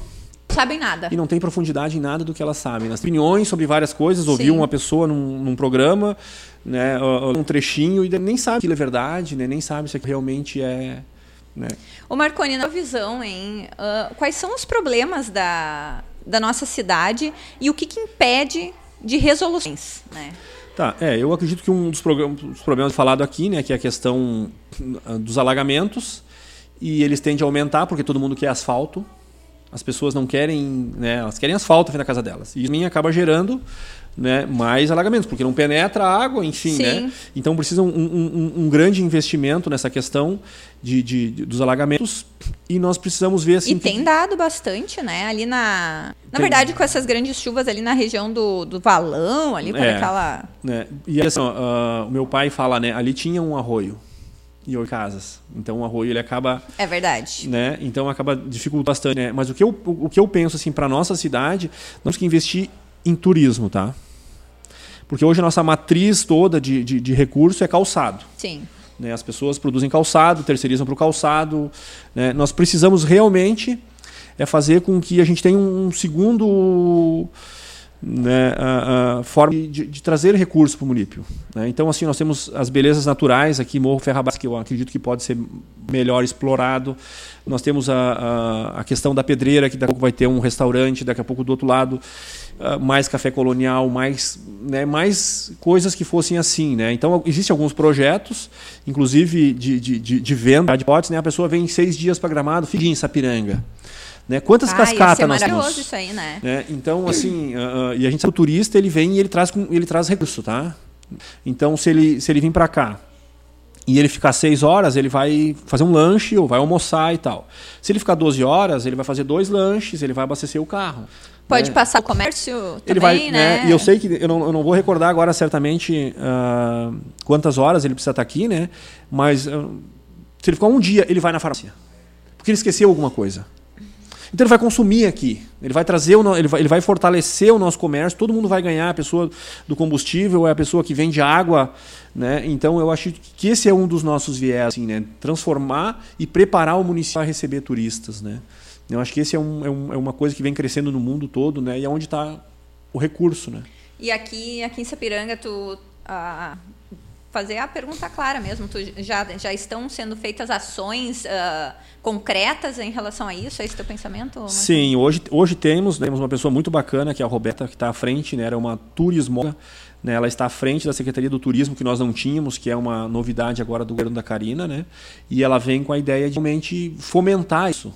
Sabem nada. e não tem profundidade em nada do que elas sabem. As opiniões sobre várias coisas, ouviu uma pessoa num, num programa, né, um trechinho e nem sabe se aquilo é verdade, né, nem sabe se aquilo realmente é, né, Ô Marconi, na visão, hein? ah, quais são os problemas da, da nossa cidade e o que, que impede de resoluções, né? Tá, é, eu acredito que um dos, dos problemas falado aqui, né, que é a questão ah, dos alagamentos, e eles tendem a aumentar porque todo mundo quer asfalto. As pessoas não querem, né, elas querem asfalto na casa delas. E isso acaba gerando né, mais alagamentos, porque não penetra a água, enfim. Né? Então precisa um, um, um, grande investimento nessa questão de, de, de, dos alagamentos e nós precisamos ver assim. E tem dado bastante, né? Ali na. Na tem... verdade, com essas grandes chuvas ali na região do, do valão, ali para é, aquela. Né? E assim, ó, uh, o meu pai fala, né? Ali tinha um arroio e oito casas. Então o arroio ele acaba É verdade. Né? Então acaba dificultando bastante, né? Mas o que eu, o que eu penso assim para nossa cidade, nós temos que investir em turismo, tá? Porque hoje a nossa matriz toda de, de, de recurso é calçado. Sim. Né? As pessoas produzem calçado, terceirizam para o calçado. Né? Nós precisamos realmente é fazer com que a gente tenha um segundo né, a, a forma de, de, trazer recursos para o município. Né? Então, assim, nós temos as belezas naturais aqui, Morro Ferrabás, que eu acredito que pode ser melhor explorado. Nós temos a, a, questão da pedreira, que daqui a pouco vai ter um restaurante, daqui a pouco do outro lado, uh, mais café colonial, mais, né, mais coisas que fossem assim. Né? Então, existem alguns projetos, inclusive de, de, de, de venda de potes, né? a pessoa vem seis dias para Gramado, fica em Sapiranga. Né? Quantas ah, cascatas nós temos? isso aí, né? né? Então, assim, uh, e a gente sabe o turista ele vem e ele traz, ele traz recurso, tá? Então, se ele, se ele vir para cá e ele ficar seis horas, ele vai fazer um lanche ou vai almoçar e tal. Se ele ficar 12 horas, ele vai fazer dois lanches, ele vai abastecer o carro. Pode né? passar comércio também, ele vai, né? né? E eu sei que eu não, eu não vou recordar agora certamente uh, quantas horas ele precisa estar aqui, né? Mas uh, se ele ficar um dia, ele vai na farmácia. Porque ele esqueceu alguma coisa. Então ele vai consumir aqui, ele vai trazer, o, ele, vai, ele vai fortalecer o nosso comércio, todo mundo vai ganhar, a pessoa do combustível é a pessoa que vende água, né? Então eu acho que esse é um dos nossos viés, assim, né? Transformar e preparar o município para receber turistas, né? Eu acho que esse é, um, é, um, é uma coisa que vem crescendo no mundo todo, né? E é onde está o recurso, né? E aqui, aqui em Sapiranga, tu ah, fazer a pergunta clara mesmo. Tu, já, já estão sendo feitas ações uh, concretas em relação a isso? É esse teu pensamento? Marcelo? Sim, hoje, hoje temos, temos uma pessoa muito bacana, que é a Roberta, que está à frente, né? Era é uma turismo. Né? Ela está à frente da Secretaria do Turismo, que nós não tínhamos, que é uma novidade agora do governo da Carina, né? E ela vem com a ideia de realmente fomentar isso.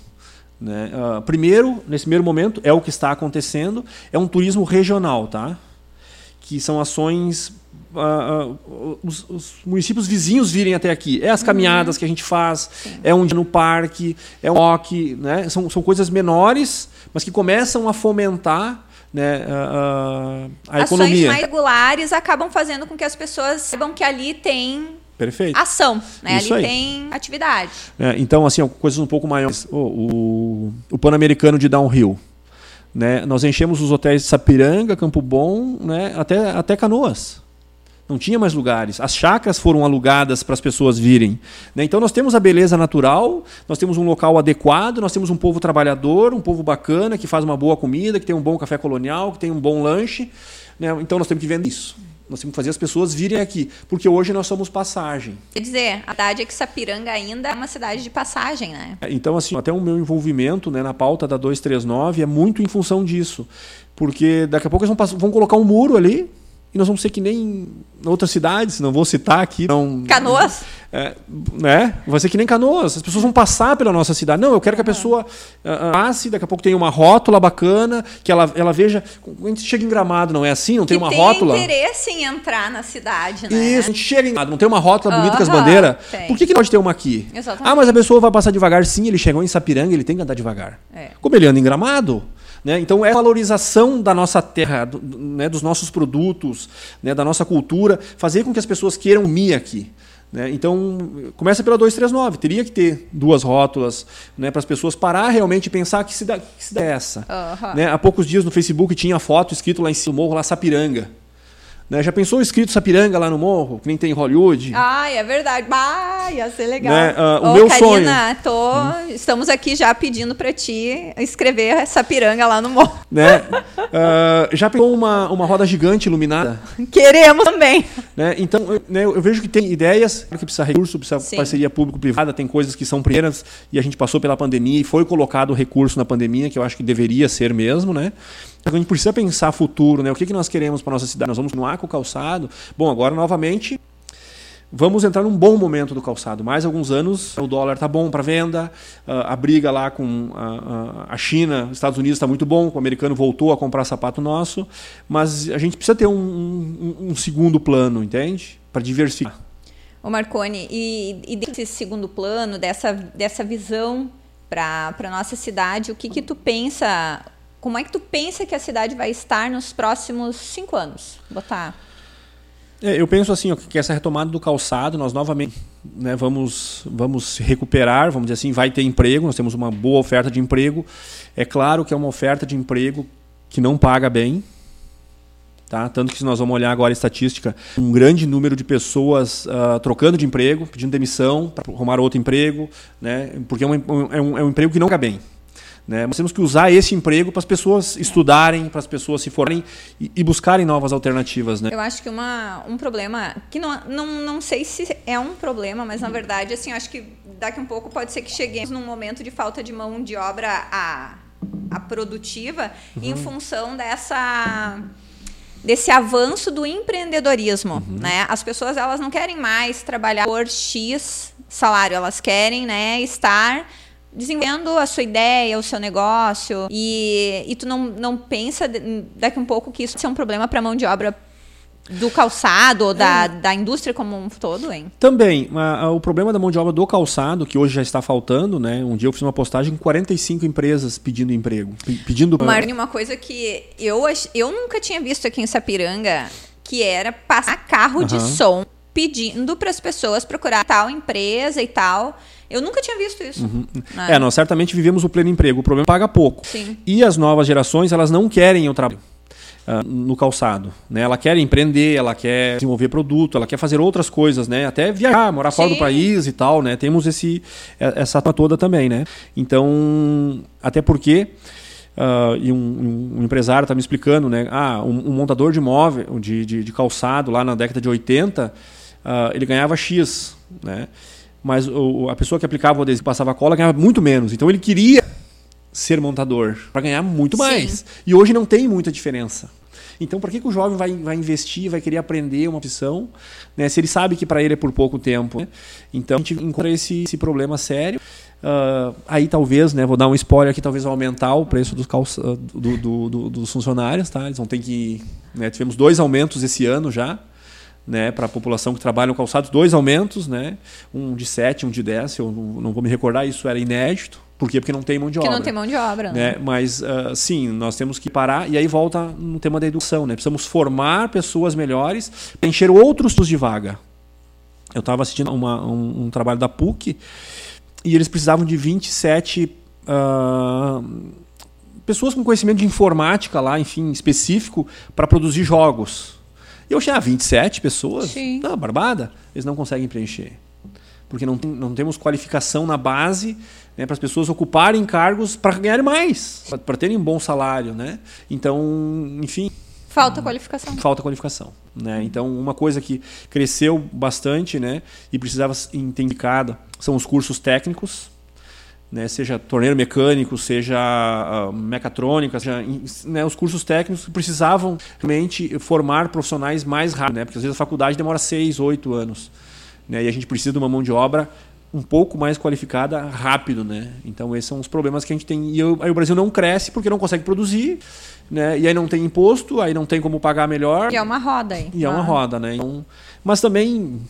Né? Uh, primeiro, nesse primeiro momento, é o que está acontecendo, é um turismo regional, tá? Que são ações uh, uh, os, os, municípios vizinhos virem até aqui. É as caminhadas uhum. que a gente faz, Sim. é um dia no parque, é um walk, né? São, são coisas menores, mas que começam a fomentar né, a, a Ações economia. mais regulares acabam fazendo com que as pessoas saibam que ali tem Perfeito. ação, né? Isso ali aí. tem atividade. É, então, assim, coisas um pouco maiores. Oh, o, o Pan-Americano de Downhill. Né? Nós enchemos os hotéis de Sapiranga, Campo Bom, né? até, até Canoas. Não tinha mais lugares. As chacras foram alugadas para as pessoas virem. Né? Então nós temos a beleza natural, nós temos um local adequado, nós temos um povo trabalhador, um povo bacana, que faz uma boa comida, que tem um bom café colonial, que tem um bom lanche. Né? Então nós temos que vender isso. Nós temos que fazer as pessoas virem aqui, porque hoje nós somos passagem. Quer dizer, a verdade é que Sapiranga ainda é uma cidade de passagem, né? Então, assim, até o meu envolvimento né, na pauta da 239 é muito em função disso. Porque daqui a pouco eles vão, vão colocar um muro ali, e nós vamos ser que nem outras cidades, não vou citar aqui. Não, Canoas? É, né? Vai ser que nem Canoas. As pessoas vão passar pela nossa cidade. Não, eu quero que a pessoa uh, passe, daqui a pouco tenha uma rótula bacana, que ela, ela veja. A gente chega em Gramado, não é assim? Não tem uma tem rótula? tem interesse em entrar na cidade, né? Isso, a gente chega em Gramado, não tem uma rótula bonita com as bandeiras? Por que, que pode ter uma aqui? Exatamente. Ah, mas a pessoa vai passar devagar. Sim, ele chegou em Sapiranga, ele tem que andar devagar. É. Como ele anda em Gramado? Né? Então, é a valorização da nossa terra, do, né, dos nossos produtos, né, da nossa cultura, fazer com que as pessoas queiram mir aqui. Né? Então, começa pela 239. Teria que ter duas rótulas né, para as pessoas parar realmente e pensar que cidade, que cidade é essa. Uhum. Né? Há poucos dias no Facebook tinha foto escrito lá em cima do morro, lá Sapiranga. Né? Já pensou escrito Sapiranga lá no morro, que nem tem em Hollywood? Ah, é verdade. Ah, ia ser legal. Né? Uh, o Ô, meu Karina, sonho. Tô, hum. estamos aqui já pedindo para ti escrever Sapiranga lá no morro. Né? Uh, já pensou uma, uma roda gigante iluminada? Queremos também. Né? Então, eu, né, eu vejo que tem ideias que precisa recurso, precisa Sim. parceria público-privada, tem coisas que são primeiras e a gente passou pela pandemia e foi colocado recurso na pandemia, que eu acho que deveria ser mesmo, né? A gente precisa pensar futuro, né? O que, que nós queremos para nossa cidade? Nós vamos continuar com o calçado? Bom, agora novamente vamos entrar num bom momento do calçado. Mais alguns anos, o dólar está bom para venda, a briga lá com a, China, os Estados Unidos está muito bom, o americano voltou a comprar sapato nosso, mas a gente precisa ter um, um, um segundo plano, entende? Para diversificar. Ô Marconi, e, e desse segundo plano, dessa, dessa visão para a nossa cidade, o que, que tu pensa como é que tu pensa que a cidade vai estar nos próximos cinco anos? Botar. É, eu penso assim, ó, que essa retomada do calçado, nós novamente né, vamos, vamos recuperar, vamos dizer assim, vai ter emprego, nós temos uma boa oferta de emprego. É claro que é uma oferta de emprego que não paga bem, Tá? Tanto que se nós vamos olhar agora a estatística, um grande número de pessoas uh, trocando de emprego, pedindo demissão para arrumar outro emprego, né? porque é um, é, um, é um emprego que não paga bem. Né? Nós temos que usar esse emprego para as pessoas estudarem, para as pessoas se forem e, e, buscarem novas alternativas. Né? Eu acho que uma, um problema, que não, não, não sei se é um problema, mas na verdade, assim, acho que daqui a um pouco pode ser que cheguemos num momento de falta de mão de obra a, a produtiva uhum. em função dessa desse avanço do empreendedorismo, uhum. né? As pessoas elas não querem mais trabalhar por X salário, elas querem, né, estar desenvolvendo a sua ideia, o seu negócio, e, e tu não, não pensa daqui um pouco que isso ser um problema para a mão de obra do calçado ou da, é. da indústria como um todo, hein? Também. A, a, o problema da mão de obra do calçado, que hoje já está faltando, né? Um dia eu fiz uma postagem com 45 empresas pedindo emprego. Pedindo. Marne, uma coisa que eu, eu nunca tinha visto aqui em Sapiranga, que era passar carro de som pedindo para as pessoas procurar tal empresa e tal. Eu nunca tinha visto isso. Uhum. É, nós certamente vivemos o pleno emprego. O problema é paga pouco. Sim. E as novas gerações, elas não querem o trabalho. Uh, no calçado, né? Ela quer empreender, ela quer desenvolver produto, ela quer fazer outras coisas, né? Até viajar, morar Sim. fora do país e tal, né? Temos esse essa toda também, né? Então, até porque Uh, e um, um empresário está me explicando, né? Ah, um, um, montador de móvel, de, de, de, calçado lá na década de 80, uh, ah, ele ganhava X, né? Mas o, a pessoa que aplicava o adesivo passava cola ganhava muito menos. Então ele queria ser montador para ganhar muito mais. Sim. E hoje não tem muita diferença. Então, por que, que o jovem vai, vai investir, vai querer aprender uma opção, né, se ele sabe que para ele é por pouco tempo? Né? Então, a gente encontra esse, esse problema sério. Uh, aí talvez, né, vou dar um spoiler aqui, talvez vai aumentar o preço dos, calça, do, do, do, dos funcionários. Tá? Eles vão ter que. Né, tivemos dois aumentos esse ano já né, para a população que trabalha no calçado, dois aumentos, né, um de 7, um de 10, eu não vou me recordar, isso era inédito. Por quê? Porque não tem mão de Porque obra. não tem mão de obra. Né? Mas, uh, sim, nós temos que parar, e aí volta no tema da educação. Né? Precisamos formar pessoas melhores para encher outros de vaga. Eu estava assistindo uma, um, um, trabalho da PUC e eles precisavam de 27 uh, ah, pessoas com conhecimento de informática lá, enfim, específico, para produzir jogos. E eu ah, 27 pessoas? Sim. Não, barbada. Eles não conseguem preencher. Porque não, tem, não temos qualificação na base né, para as pessoas ocuparem cargos para ganharem mais, para terem um bom salário. Né? Então, enfim. Falta qualificação. Falta qualificação. Né? Então, uma coisa que cresceu bastante né, e precisava ser entendicada são os cursos técnicos né, seja torneiro mecânico, seja uh, mecatrônica, seja, né, os cursos técnicos precisavam realmente formar profissionais mais rápido, né, porque às vezes a faculdade demora seis, oito anos. Né, e a gente precisa de uma mão de obra um pouco mais qualificada rápido. Né? Então, esses são os problemas que a gente tem. E aí o Brasil não cresce porque não consegue produzir, né? e aí não tem imposto, aí não tem como pagar melhor. E é uma roda aí. E ah. é uma ah. roda. Né? Então, mas também,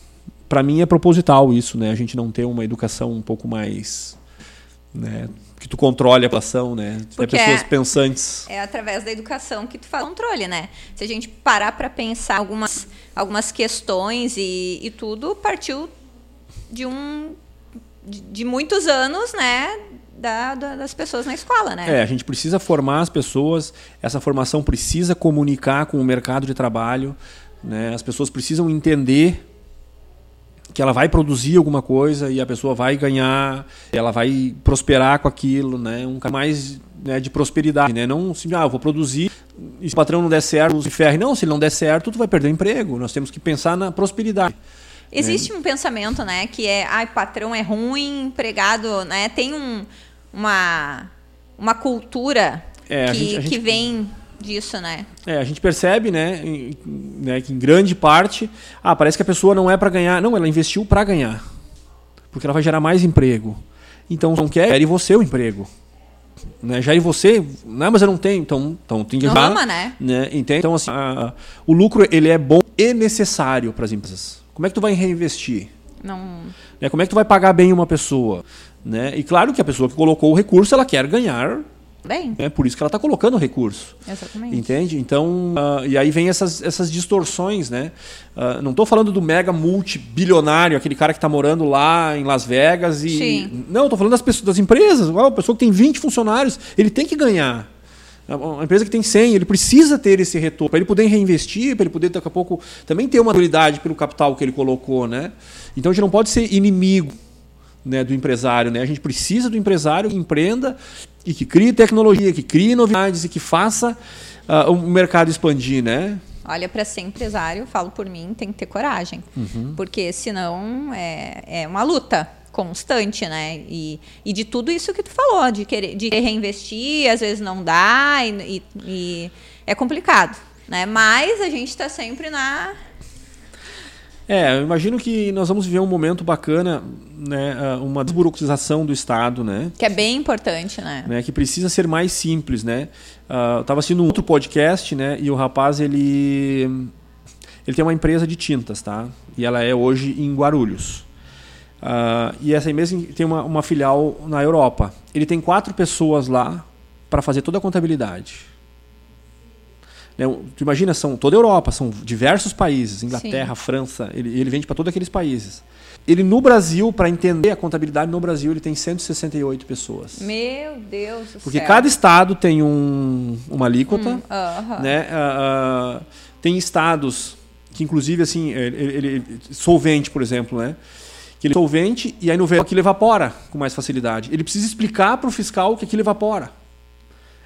para mim, é proposital isso, né? a gente não ter uma educação um pouco mais né? Que tu controle a população, né? Porque é pessoas é, pensantes. É através da educação que tu faz controle, né? Se a gente parar para pensar algumas, algumas questões e, e tudo, partiu de um de, de muitos anos, né? Da, da, das pessoas na escola, né? É, a gente precisa formar as pessoas, essa formação precisa comunicar com o mercado de trabalho, Né? As pessoas precisam entender que ela vai produzir alguma coisa e a pessoa vai ganhar, ela vai prosperar com aquilo, né? Um cara mais né, de prosperidade, né? Não assim, ah, eu vou produzir e se o patrão não der certo, se ferre. Não, se ele não der certo, tu vai perder o emprego. Nós temos que pensar na prosperidade. Existe um pensamento, né, que é, ai, patrão é ruim, empregado, né? Tem um, uma, uma cultura É, que, gente- a que gente- vem disso, né? É, a gente percebe, né, em- né, que em grande parte, ah, parece que a pessoa não é para ganhar, não, ela investiu para ganhar, porque ela vai gerar mais emprego. Então não quer, gere você o emprego, né? Gere você, não, mas eu não tenho, então, então tem que Não ama, né? né? Entende? Então assim, a- o lucro ele é bom e necessário para as empresas. Como é que tu vai reinvestir? Não. Né? Como é que tu vai pagar bem uma pessoa? Né? E claro que a pessoa que colocou o recurso, ela quer ganhar, Bem, é por isso que ela está colocando o recurso. exatamente. Entende? Então, ah, e aí vem essas, essas distorções, né? Ah, não estou falando do mega multibilionário, aquele cara que está morando lá em Las Vegas e. Sim. Não, estou falando das pessoas, das empresas. Ó, A pessoa que tem 20 funcionários, ele tem que ganhar. Uma empresa que tem 100, ele precisa ter esse retorno para ele poder reinvestir, para ele poder daqui a pouco também ter uma utilidade pelo capital que ele colocou, né? Então a gente não pode ser inimigo né, do empresário. Né? A gente precisa do empresário que empreenda e que crie tecnologia, que crie novidades e que faça ah, o mercado expandir. Né? Olha, para ser empresário, falo por mim, tem que ter coragem. Uhum. Porque senão é, é uma luta constante, né? E, e de tudo isso que tu falou, de querer, de reinvestir, às vezes não dá, e, e- e é complicado. Né? Mas a gente está sempre na. É, eu imagino que nós vamos viver um momento bacana, né, ah, uma desburocratização do Estado, né? Que é bem importante, né? né, que precisa ser mais simples, né? Ah, eu estava assistindo um outro podcast, né? E o rapaz ele ele tem uma empresa de tintas, tá? E ela é hoje em Guarulhos. Ah, e essa empresa tem uma, uma filial na Europa. Ele tem quatro pessoas lá para fazer toda a contabilidade. Né, Tu imagina, são toda a Europa, são diversos países, Inglaterra, França, ele, ele vende para todos aqueles países. Ele no Brasil, para entender a contabilidade no Brasil, ele tem 168 pessoas. Meu Deus do Porque céu. cada estado tem um, uma alíquota, Hum, aham. né? Ah, ah, tem estados que, inclusive, assim, ele, ele- ele- solvente, por exemplo, né? Que ele é solvente e aí no verão aquilo evapora com mais facilidade. Ele precisa explicar para o fiscal que aquilo evapora.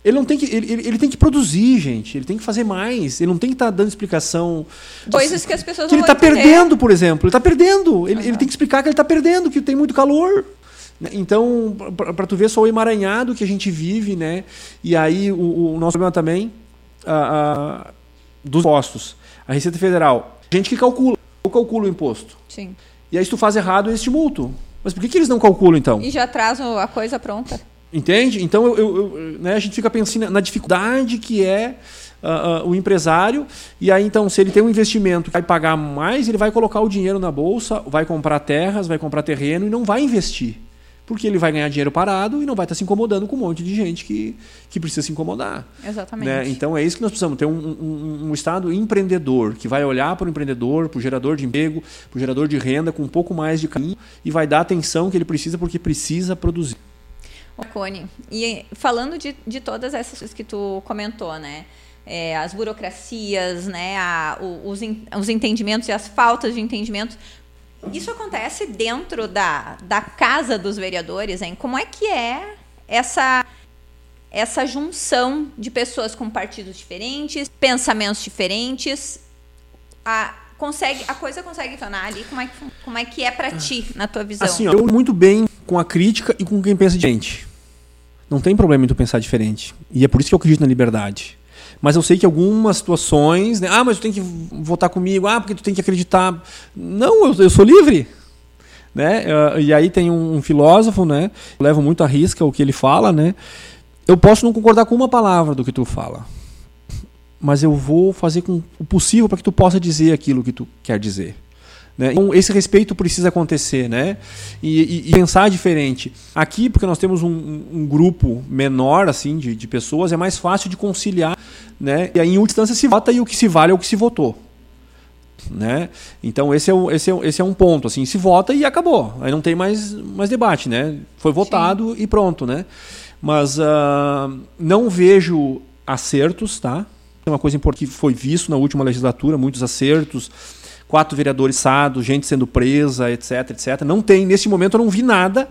Ele não tem que, ele, ele- tem que produzir, gente. Ele tem que fazer mais. Ele não tem que estar dando explicação. Coisas que as pessoas Que não ele está perdendo, por exemplo. Ele está perdendo. Ele, Aham. ele tem que explicar que ele está perdendo, que tem muito calor. Né? Então, para tu ver só o emaranhado que a gente vive, né? E aí o, o nosso problema também ah, ah, dos impostos. A Receita Federal. Gente que calcula. Eu calculo o imposto. Sim. E aí, se tu faz errado, eles te multam. Mas por que, que eles não calculam, então? E já traz o- a coisa pronta. Entende? Então eu, eu- eu- né, a gente fica pensando na dificuldade que é ah, ah, o empresário. E aí, então, se ele tem um investimento que vai pagar mais, ele vai colocar o dinheiro na bolsa, vai comprar terras, vai comprar terreno e não vai investir. Porque ele vai ganhar dinheiro parado e não vai estar se incomodando com um monte de gente que, que precisa se incomodar. Exatamente. Né? Então é isso que nós precisamos, ter um, um- um Estado empreendedor, que vai olhar para o empreendedor, para o gerador de emprego, para o gerador de renda com um pouco mais de carinho e vai dar a atenção que ele precisa porque precisa produzir. Cone, e falando de, de todas essas coisas que tu comentou, né? É, as burocracias, né? a- os, os entendimentos e as faltas de entendimento. Isso acontece dentro da, da casa dos vereadores, hein? Como é que é essa essa junção de pessoas com partidos diferentes, pensamentos diferentes? A, consegue, a coisa consegue funcionar ali? Como é que, como é, que é pra ti, na tua visão? Assim, ó, eu muito bem com a crítica e com quem pensa diferente. Não tem problema em tu pensar diferente. E é por isso que eu acredito na liberdade. Mas eu sei que algumas situações, né? ah, mas tu tem que votar comigo, ah, porque tu tem que acreditar. Não, eu, eu sou livre. Né? Ah, E aí tem um, um filósofo, né? Levo muito a risca o que ele fala, né? Eu posso não concordar com uma palavra do que tu fala, mas eu vou fazer com o possível para que tu possa dizer aquilo que tu quer dizer. Né? Então, esse respeito precisa acontecer, né? E, e- e pensar diferente. Aqui, porque nós temos um, um- um grupo menor assim de, de pessoas, é mais fácil de conciliar, né? E aí, em última instância, se vota e o que se vale é o que se votou. Né? Então esse é, o, esse, é, esse é um ponto. Assim, se vota e acabou. Aí não tem mais, mais debate. Né? Foi votado e pronto. Né? Mas ah, não vejo acertos, tá? É uma coisa importante que foi visto na última legislatura, muitos acertos, quatro vereadores sados, gente sendo presa, etc, etc. Não tem, nesse momento eu não vi nada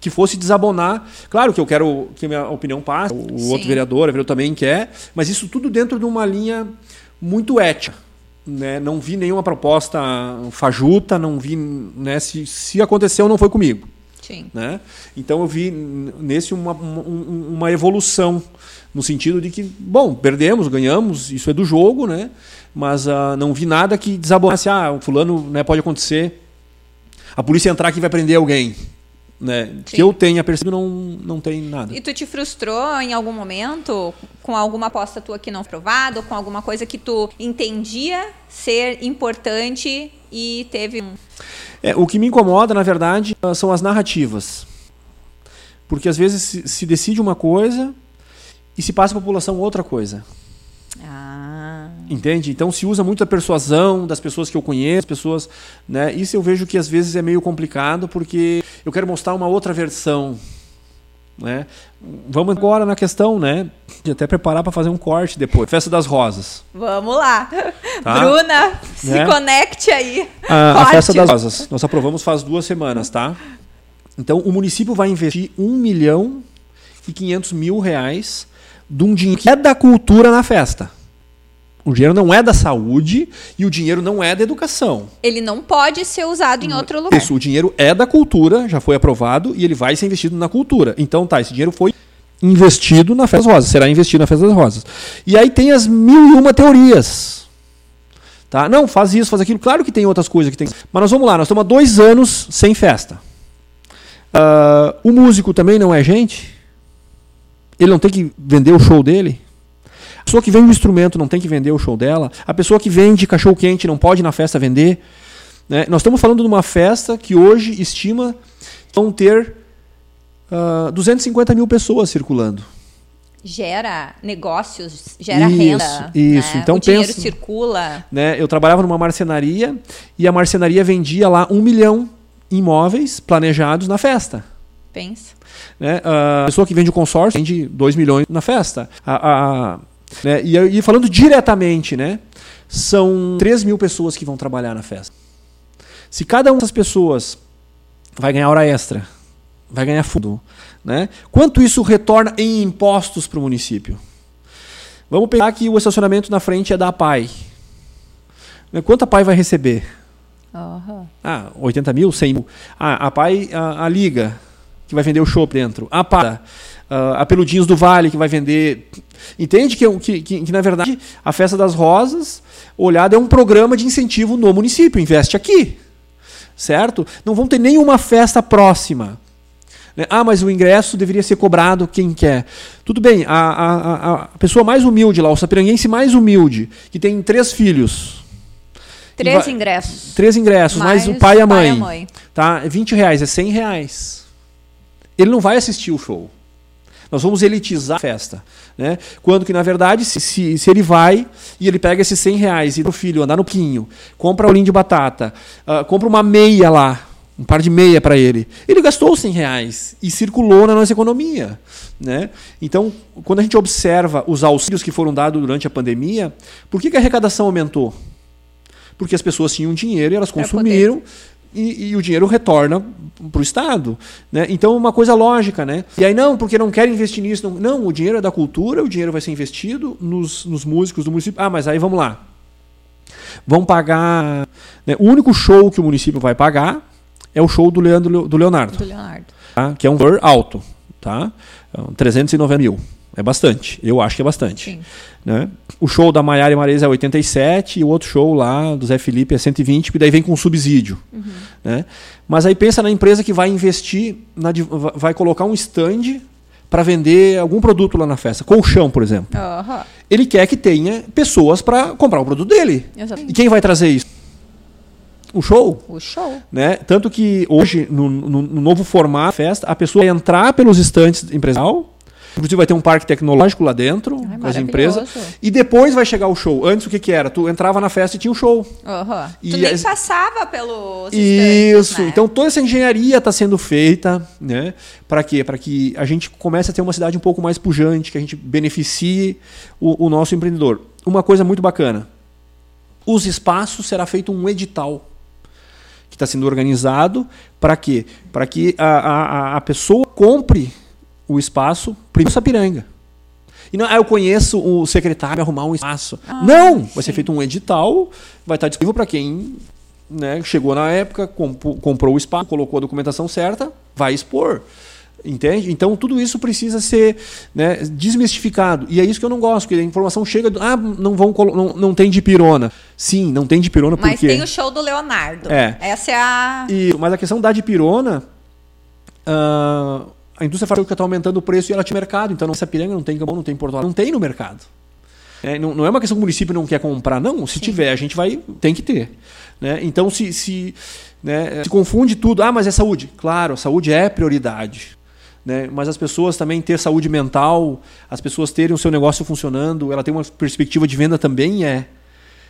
que fosse desabonar. Claro que eu quero que a minha opinião passe, o Sim. outro vereador, a vereador também quer, mas isso tudo dentro de uma linha muito ética. Né? Não vi nenhuma proposta fajuta, não vi. Né? Se, se aconteceu, não foi comigo. Sim. Né? Então eu vi nesse uma, uma, uma, evolução, no sentido de que, bom, perdemos, ganhamos, isso é do jogo, né? Mas uh, não vi nada que desabonasse, ah, o fulano né, pode acontecer, a polícia entrar aqui vai prender alguém né, que eu tenha percebido, não, não tem nada. E tu te frustrou em algum momento com alguma aposta tua que não foi aprovada, com alguma coisa que tu entendia ser importante e teve um... É, o que me incomoda, na verdade, são as narrativas. Porque às vezes se, decide uma coisa e se passa a população outra coisa. Entende? Então se usa muito a persuasão das pessoas que eu conheço, pessoas, né? Isso eu vejo que às vezes é meio complicado porque eu quero mostrar uma outra versão, né? Vamos agora na questão, né? De até preparar para fazer um corte depois. Festa das Rosas. Vamos lá. Tá? Bruna, se né? conecte aí. A, a, Festa das Rosas. Nós aprovamos faz duas semanas, tá? Então o município vai investir um milhão e quinhentos mil reais de um dinheiro que é da cultura na festa. O dinheiro não é da saúde e o dinheiro não é da educação. Ele não pode ser usado em outro lugar. Isso, o dinheiro é da cultura, já foi aprovado e ele vai ser investido na cultura. Então tá, esse dinheiro foi investido na Festa das Rosas, será investido na Festa das Rosas. E aí tem as mil e uma teorias. Tá? Não, faz isso, faz aquilo. Claro que tem outras coisas que tem. Mas nós vamos lá, nós estamos há dois anos sem festa. Uh, o músico também não é gente? Ele não tem que vender o show dele? A pessoa que vende um instrumento não tem que vender o show dela. A pessoa que vende cachorro quente não pode na festa vender. Né? Nós estamos falando de uma festa que hoje estima vão ter uh, ah, 250 mil pessoas circulando. Gera negócios, gera isso, renda. Isso, né? então o pensa, dinheiro circula. Né? Eu trabalhava numa marcenaria e a marcenaria vendia lá um milhão imóveis planejados na festa. Pensa. Né? A pessoa que vende o consórcio vende 2 milhões na festa. A, a, né? E, e falando diretamente, né? são 3 mil pessoas que vão trabalhar na festa. Se cada uma dessas pessoas vai ganhar hora extra, vai ganhar fundo, né? quanto isso retorna em impostos para o município? Vamos pegar que o estacionamento na frente é da PAI. Né? Quanto a PAI vai receber? Uhum. Ah, 80 mil, 100 mil. Ah, a PAI, a, a Liga, que vai vender o show dentro. A PAI, uh, a Peludinhos do Vale, que vai vender. Entende que, que, que, que, na verdade, a Festa das Rosas, olhada, é um programa de incentivo no município. Investe aqui. Certo? Não vão ter nenhuma festa próxima. Né? Ah, mas o ingresso deveria ser cobrado quem quer. Tudo bem, a, a, a pessoa mais humilde lá, o sapiranguense mais humilde, que tem três filhos. Três ingressos. Três ingressos, mais, mais o pai e a mãe. Pai e a mãe. Tá? É 20 reais, é 100 reais. Ele não vai assistir o show. Nós vamos elitizar a festa. Né? Quando que, na verdade, se, se, se ele vai e ele pega esses 100 reais e o filho andar no pinho, compra o linho de batata, uh, compra uma meia lá, um par de meia para ele. Ele gastou 100 reais e circulou na nossa economia. Né? Então, quando a gente observa os auxílios que foram dados durante a pandemia, por que, que a arrecadação aumentou? Porque as pessoas tinham dinheiro e elas consumiram e, e, o dinheiro retorna para o Estado. Né? Então é uma coisa lógica. Né? E aí, não, porque não querem investir nisso. Não, não, o dinheiro é da cultura, o dinheiro vai ser investido nos, nos músicos do município. Ah, mas aí vamos lá. Vão pagar. Né? O único show que o município vai pagar é o show do, Leandro, do Leonardo. Do Leonardo. Tá? Que é um valor alto. Tá? 390 mil. É bastante. Eu acho que é bastante. Sim. Né? O show da Maiara e Marisa é 87 e o outro show lá do Zé Felipe é 120, que daí vem com subsídio. Uhum. Né? Mas aí pensa na empresa que vai investir, na, vai colocar um stand para vender algum produto lá na festa. Colchão, por exemplo. Uhum. Ele quer que tenha pessoas para comprar o produto dele. Exatamente. E quem vai trazer isso? O show. O show. Né? Tanto que hoje, no, no, no novo formato da festa, a pessoa vai entrar pelos estantes empresarial Inclusive vai ter um parque tecnológico lá dentro, Ai, com as empresas. E depois vai chegar o show. Antes o que, que era? Tu entrava na festa e tinha um show. Uhum. E tu nem as... passava pelo Isso. Né? Então toda essa engenharia está sendo feita, né? Para quê? Para que a gente comece a ter uma cidade um pouco mais pujante, que a gente beneficie o, o nosso empreendedor. uma coisa muito bacana. Os espaços será feito um edital que está sendo organizado para quê? Para que a, a, a pessoa compre o espaço primeiro Sapiranga. E não, ah, eu conheço o secretário arrumar um espaço. Ah, não! Vai sim. ser feito um edital, vai estar disponível para quem né, chegou na época, comp comprou o espaço, colocou a documentação certa, vai expor. Entende? Então tudo isso precisa ser né, desmistificado. E é isso que eu não gosto, porque a informação chega. Ah, não vão não, não tem de pirona. Sim, não tem de pirona porque. Mas tem o show do Leonardo. É. Essa é a. E, mas a questão da de pirona. Uh, a indústria farmacêutica está aumentando o preço e ela tinha mercado. Então, essa piranga não tem Gabão, não tem Porto Alegre, não tem no mercado. É, não, não, é uma questão que o município não quer comprar, não. Se Sim. tiver, a gente vai. Tem que ter. Né? Então, se, se, né, se confunde tudo. Ah, mas é saúde. Claro, a saúde é prioridade. Né? Mas as pessoas também ter saúde mental, as pessoas terem o seu negócio funcionando, ela tem uma perspectiva de venda também é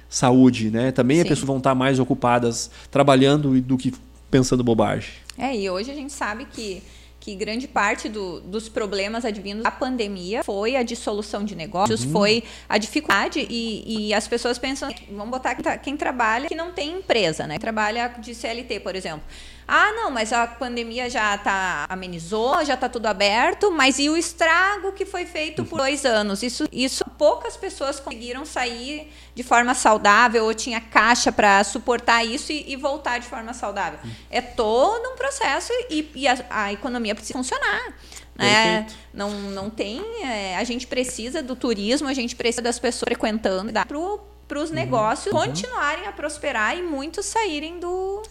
saúde, né? Também Sim. as pessoas vão estar mais ocupadas trabalhando do que pensando bobagem. É, e hoje a gente sabe que que grande parte do, dos problemas advindos da pandemia foi a dissolução de negócios, uhum. foi a dificuldade e, e, as pessoas pensam, vamos botar quem, tá, quem trabalha que não tem empresa, né? Trabalha de CLT, por exemplo. Ah, não, mas a pandemia já tá amenizou, já está tudo aberto, mas e o estrago que foi feito por dois anos? Isso, isso poucas pessoas conseguiram sair de forma saudável ou tinha caixa para suportar isso e, e, voltar de forma saudável. É todo um processo e, e a, a, economia precisa funcionar. Né? Não, não tem. É, a gente precisa do turismo, a gente precisa das pessoas frequentando para para os uhum. negócios uhum. continuarem a prosperar e muitos saírem do.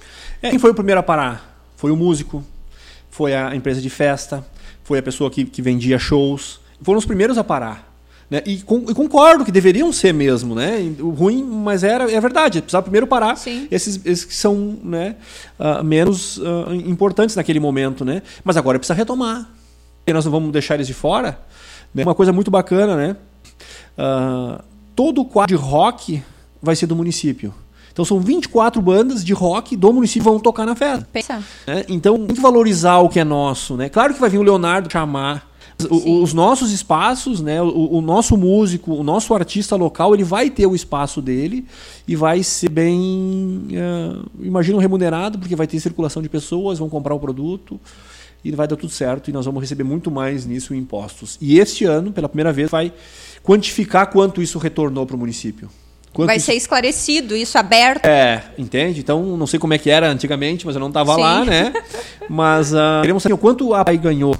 É, quem foi o primeiro a parar? Foi o músico, foi a empresa de festa, foi a pessoa que, que vendia shows. Foram os primeiros a parar. Né? E, com, e, concordo que deveriam ser mesmo, né? O ruim, mas era, é verdade. Precisava primeiro parar esses, esses que são né, uh, menos uh, importantes naquele momento, né? Mas agora precisa retomar. E nós não vamos deixar eles de fora. Né? Uma coisa muito bacana, né? Uh, todo o quadro de rock vai ser do município. Então são 24 bandas de rock do município vão tocar na festa. Pensa. Né? Então tem que valorizar o que é nosso. Né? Claro que vai vir o Leonardo chamar. O, os nossos espaços, né? O, o, nosso músico, o nosso artista local, ele vai ter o espaço dele e vai ser bem, uh, imagino, remunerado, porque vai ter circulação de pessoas, vão comprar o produto e vai dar tudo certo e nós vamos receber muito mais nisso em impostos. E este ano, pela primeira vez, vai quantificar quanto isso retornou para o município. Quanto Vai isso... ser esclarecido, isso aberto. É, entende? Então, não sei como é que era antigamente, mas eu não estava lá, né? [LAUGHS] Mas uh, queremos saber o quanto a PAI ganhou.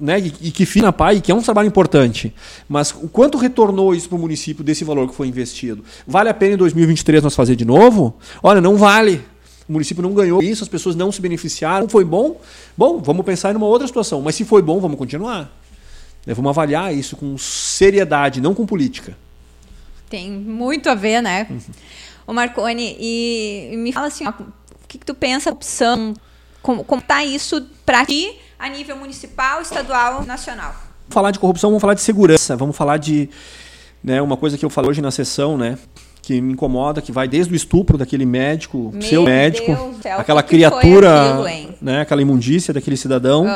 Né? E, e que fina PAI, que é um trabalho importante. Mas o quanto retornou isso para o município desse valor que foi investido? Vale a pena em 2023 nós fazer de novo? Olha, não vale. O município não ganhou isso, as pessoas não se beneficiaram. Foi bom? Bom, vamos pensar em uma outra situação. Mas se foi bom, vamos continuar. Né, vamos avaliar isso com seriedade, não com política. Tem muito a ver, né? Uhum. O Marconi, e, me fala assim, ó, o que, que tu pensa opção, como está isso para ti a nível municipal, estadual, nacional? Vamos falar de corrupção, vamos falar de segurança, vamos falar de né, uma coisa que eu falei hoje na sessão, né? Que me incomoda, que vai desde o estupro daquele médico, Meu seu médico, Deus, aquela que criatura, aquilo, né, aquela imundícia daquele cidadão,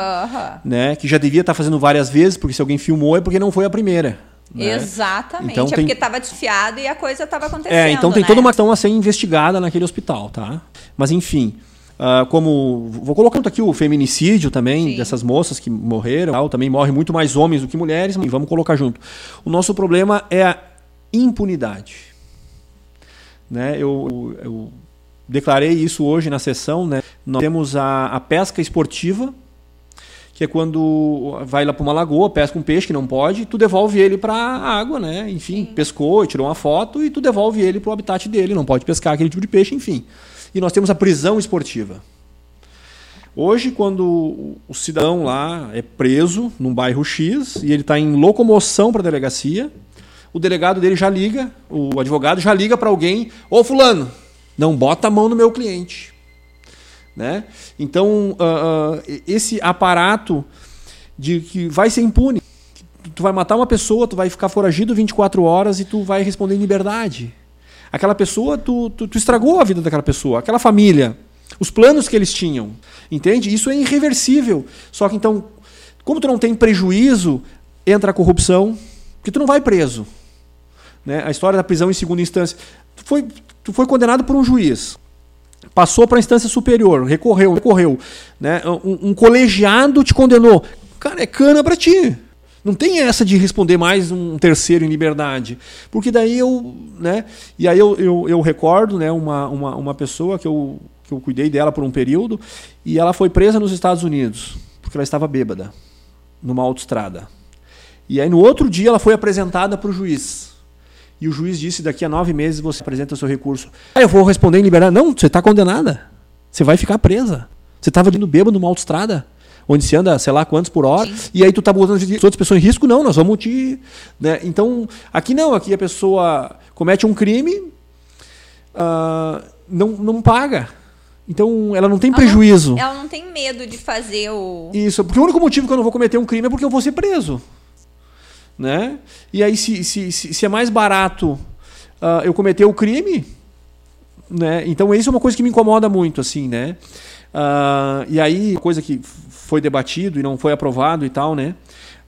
né, que já devia estar fazendo várias vezes, porque se alguém filmou é porque não foi a primeira. Né? Exatamente, então, é tem... porque estava desfiado e a coisa estava acontecendo. É, então tem né? toda uma questão a ser investigada naquele hospital, tá? Mas enfim, Uh, como vou colocando aqui o feminicídio também Sim. dessas moças que morreram, tal, também morre muito mais homens do que mulheres, e vamos colocar junto. O nosso problema é a impunidade. Né? Eu, eu declarei isso hoje na sessão. Né? Nós temos a, a pesca esportiva, que é quando vai lá para uma lagoa, pesca um peixe que não pode, tu devolve ele para a água, né? Enfim, Sim. pescou, tirou uma foto e tu devolve ele para o habitat dele, não pode pescar aquele tipo de peixe, enfim. E nós temos a prisão esportiva. Hoje, quando o cidadão lá é preso num bairro X e ele está em locomoção para a delegacia, o delegado dele já liga, o advogado já liga para alguém, ô fulano, não bota a mão no meu cliente. Né? Então, uh, uh, esse aparato de que vai ser impune. Tu vai matar uma pessoa, tu vai ficar foragido 24 horas e tu vai responder em liberdade. Aquela pessoa, tu, tu, tu estragou a vida daquela pessoa, aquela família, os planos que eles tinham. Entende? Isso é irreversível. Só que então, como tu não tem prejuízo, entra a corrupção, porque tu não vai preso. Né? A história da prisão em segunda instância. Tu foi, tu foi condenado por um juiz. Passou para a instância superior, recorreu, recorreu. Né? Um, um colegiado te condenou. Cara, é cana para ti. Não tem essa de responder mais um terceiro em liberdade. Porque daí eu. Né? E aí eu, eu, eu recordo né, uma, uma, uma pessoa que eu, que eu cuidei dela por um período, e ela foi presa nos Estados Unidos, porque ela estava bêbada, numa autoestrada. E aí no outro dia ela foi apresentada para o juiz. E o juiz disse: daqui a nove meses você apresenta o seu recurso. Ah, eu vou responder em liberdade. Não, você está condenada. Você vai ficar presa. Você estava indo bêbado numa autoestrada onde se anda, sei lá, quantos por hora, Sim. e aí tu tá botando as outras pessoas em risco, não, nós vamos te. Né? Então, aqui não, aqui a pessoa comete um crime, uh, não, não paga. Então, ela não tem ela prejuízo. Não, ela não tem medo de fazer o. Isso, porque o único motivo que eu não vou cometer um crime é porque eu vou ser preso. Né? E aí, se, se, se, se é mais barato uh, eu cometer o crime, né? Então, isso é uma coisa que me incomoda muito, assim, né? Uh, e aí, coisa que foi debatido e não foi aprovado e tal, né?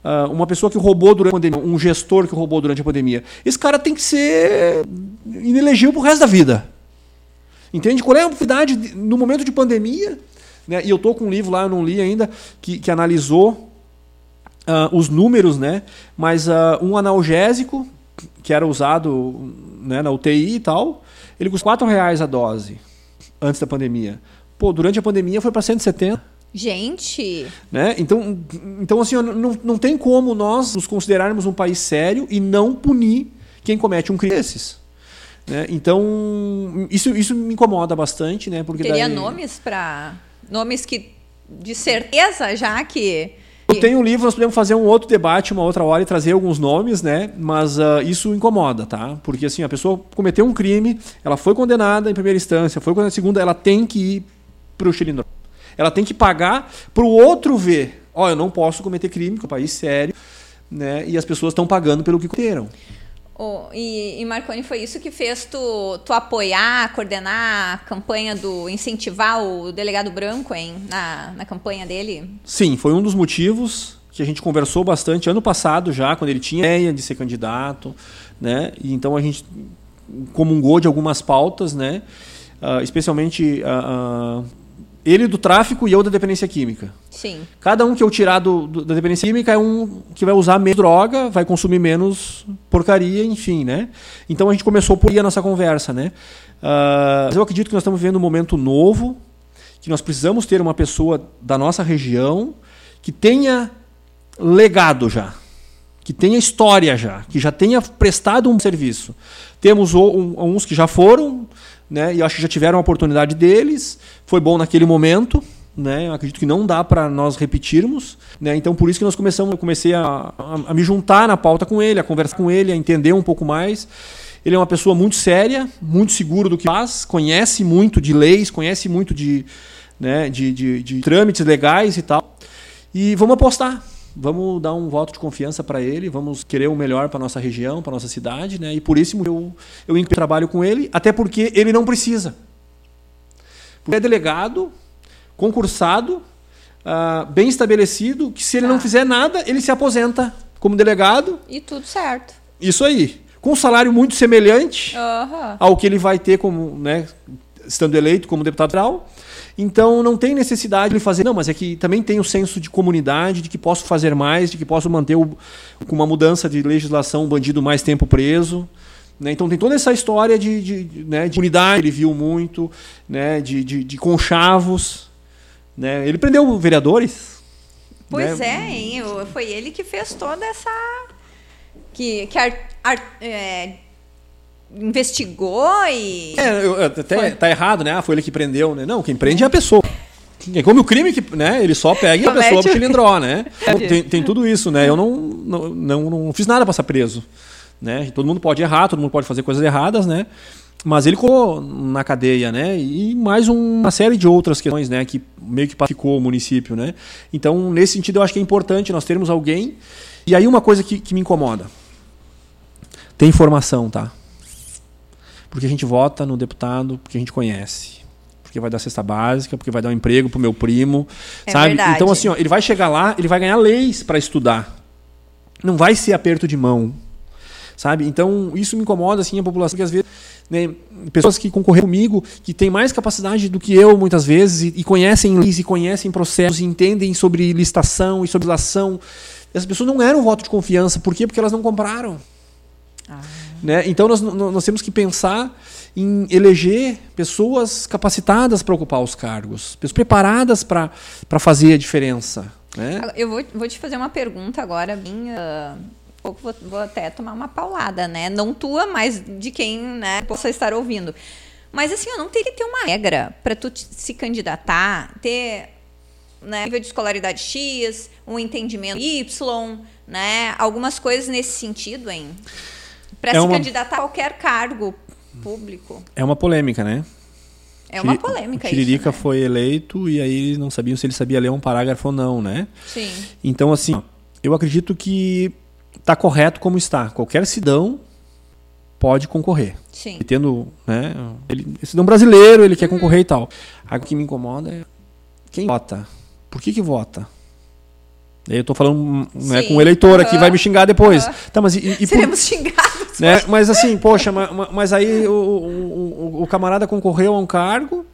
Uh, uma pessoa que roubou durante a pandemia, um gestor que roubou durante a pandemia. Esse cara tem que ser inelegível pro resto da vida. Entende? Qual é a oportunidade no momento de pandemia? Né? E eu estou com um livro lá, eu não li ainda, que, que analisou uh, os números, né? Mas uh, um analgésico, que era usado né, na UTI e tal, ele custa 4 reais a dose antes da pandemia. Pô, durante a pandemia foi para 170. Gente! Né? Então, então assim, não, não tem como nós nos considerarmos um país sério e não punir quem comete um crime desses. Né? Então, isso, isso me incomoda bastante, né? Porque Teria daí... nomes para. Nomes que. De certeza, já que. Eu tenho um livro, nós podemos fazer um outro debate uma outra hora e trazer alguns nomes, né? Mas uh, isso incomoda, tá? Porque assim, a pessoa cometeu um crime, ela foi condenada em primeira instância, foi condenada em segunda, ela tem que ir para o xilindró. Ela tem que pagar para o outro ver. Ó, oh, eu não posso cometer crime, que é um país sério, né? E as pessoas estão pagando pelo que cometeram. Oh, e, e, Marconi, foi isso que fez tu, tu apoiar, coordenar a campanha do. incentivar o delegado branco hein, na, na campanha dele? Sim, foi um dos motivos que a gente conversou bastante ano passado já, quando ele tinha ideia de ser candidato, né? E então a gente comungou de algumas pautas, né? Uh, especialmente uh, uh, ele do tráfico e eu da dependência química. Sim. Cada um que eu tirar do, do, da dependência química é um que vai usar menos droga, vai consumir menos porcaria, enfim, né? Então a gente começou por aí a nossa conversa, né? Uh, eu acredito que nós estamos vivendo um momento novo, que nós precisamos ter uma pessoa da nossa região que tenha legado já, que tenha história já, que já tenha prestado um serviço. Temos uns que já foram, né? E acho que já tiveram a oportunidade deles, foi bom naquele momento, né? Eu acredito que não dá para nós repetirmos, né? Então por isso que nós começamos, eu comecei a, a, a, me juntar na pauta com ele, a conversar com ele, a entender um pouco mais. Ele é uma pessoa muito séria, muito seguro do que faz, conhece muito de leis, conhece muito de, né, de, de, de trâmites legais e tal. E vamos apostar, vamos dar um voto de confiança para ele, vamos querer o melhor para nossa região, para nossa cidade, né? E por isso eu eu trabalho com ele, até porque ele não precisa. Porque é delegado, concursado, uh, bem estabelecido, que se ele tá. não fizer nada, ele se aposenta como delegado. E tudo certo. Isso aí. Com um salário muito semelhante uhum. ao que ele vai ter como, né, estando eleito como deputado federal. Então não tem necessidade de fazer. Não, mas é que também tem o senso de comunidade, de que posso fazer mais, de que posso manter o, com uma mudança de legislação o bandido mais tempo preso. Né? Então tem toda essa história de, de, né, de unidade, ele viu muito, né, de, de, de conchavos. Né? Ele prendeu vereadores. Pois né? é, hein? foi ele que fez toda essa. Que, que ar, ar, é, investigou e. É, eu, até foi. tá errado, né? Ah, foi ele que prendeu, né? Não, quem prende é a pessoa. É como o crime que, né? Ele só pega a pessoa pro cilindró, né? Tem, tem, tudo isso, né? Eu não, não, não, não fiz nada para ser preso. Né? Todo mundo pode errar, todo mundo pode fazer coisas erradas, né? Mas ele colocou na cadeia, né? E mais uma série de outras questões, né? Que meio que pacificou o município, né? Então, nesse sentido, eu acho que é importante nós termos alguém. E aí, uma coisa que, que me incomoda: tem informação, tá? Porque a gente vota no deputado porque a gente conhece. Porque vai dar cesta básica, porque vai dar um emprego pro meu primo. É sabe? Verdade. Então, assim, ó, ele vai chegar lá, ele vai ganhar leis para estudar. Não vai ser aperto de mão sabe? Então, isso me incomoda, assim, a população, que às vezes, né, pessoas que concorreram comigo, que têm mais capacidade do que eu, muitas vezes, e, e conhecem leis, e conhecem processos, e entendem sobre licitação e sobre legislação, essas pessoas não eram voto de confiança. Por quê? Porque elas não compraram. Ah. Né? Então, nós, nós temos que pensar em eleger pessoas capacitadas para ocupar os cargos, pessoas preparadas para fazer a diferença. Né? Eu vou, vou te fazer uma pergunta agora, bem. Uh, pouco vou, vou, até tomar uma paulada, né? Não tua, mas de quem né, possa estar ouvindo. Mas assim, eu não tem que ter uma regra para tu se candidatar, ter né, nível de escolaridade X, um entendimento Y, né? Algumas coisas nesse sentido, hein? Para é se uma... candidatar a qualquer cargo público. É uma polêmica, né? É uma polêmica o Tiririca isso, né? foi eleito e aí eles não sabiam se ele sabia ler um parágrafo ou não, né? Sim. Então, assim, eu acredito que está correto como está. Qualquer cidadão pode concorrer. Sim. E tendo, né, ele, cidadão brasileiro, ele quer uhum. concorrer e tal. o que me incomoda é quem vota. Por que que vota? Eu estou falando né, com o eleitor aqui, vai me xingar depois. Tá, mas e, e Seremos por, xingados. Né, mas assim, poxa, mas, mas aí o, o, o, camarada concorreu a um cargo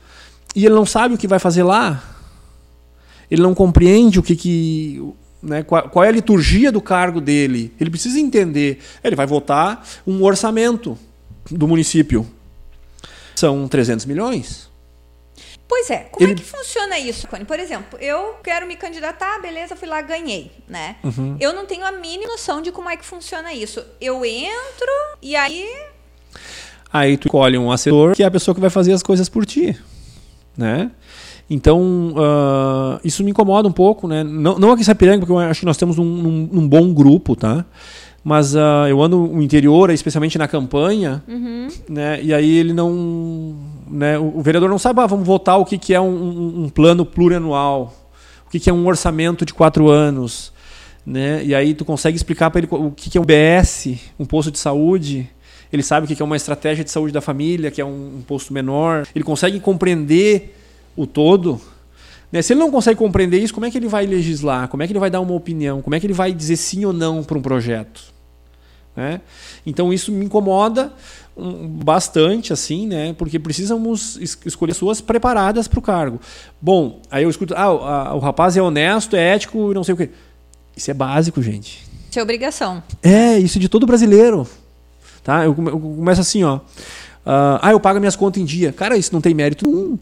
e ele não sabe o que vai fazer lá. Ele não compreende o que, que né, qual, qual é a liturgia do cargo dele. Ele precisa entender. Ele vai votar um orçamento do município. São 300 milhões. Pois é, como é Ele... é que funciona isso, Cone? Por exemplo, eu quero me candidatar, beleza, fui lá, ganhei, né? Uhum. Eu não tenho a mínima noção de como é que funciona isso. Eu entro e aí. Aí tu escolhe um assessor que é a pessoa que vai fazer as coisas por ti, né? Então, uh, isso me incomoda um pouco, né? Não, não aqui em Sapiranga, porque eu acho que nós temos um, um, um bom grupo, tá? Mas uh, eu ando no interior, especialmente na campanha, uhum. né? E aí ele não né, o, vereador não sabe, ah, vamos votar o que, que é um, um plano plurianual, o que, que é um orçamento de quatro anos. Né? E aí tu consegue explicar para ele o que, que é um BS, um posto de saúde. Ele sabe o que é uma estratégia de saúde da família, que é um, um posto menor. Ele consegue compreender o todo. Né? Se ele não consegue compreender isso, como é que ele vai legislar? Como é que ele vai dar uma opinião? Como é que ele vai dizer sim ou não para um projeto? Né? Então isso me incomoda um, bastante, assim, né? Porque precisamos es escolher pessoas preparadas para o cargo. Bom, aí eu escuto, ah, a, o rapaz é honesto, é ético e não sei o quê. Isso é básico, gente. Isso é obrigação. É, isso de todo brasileiro. Tá? Eu, eu começo assim, ó. Uh, ah, eu pago minhas contas em dia. Cara, isso não tem mérito nenhum.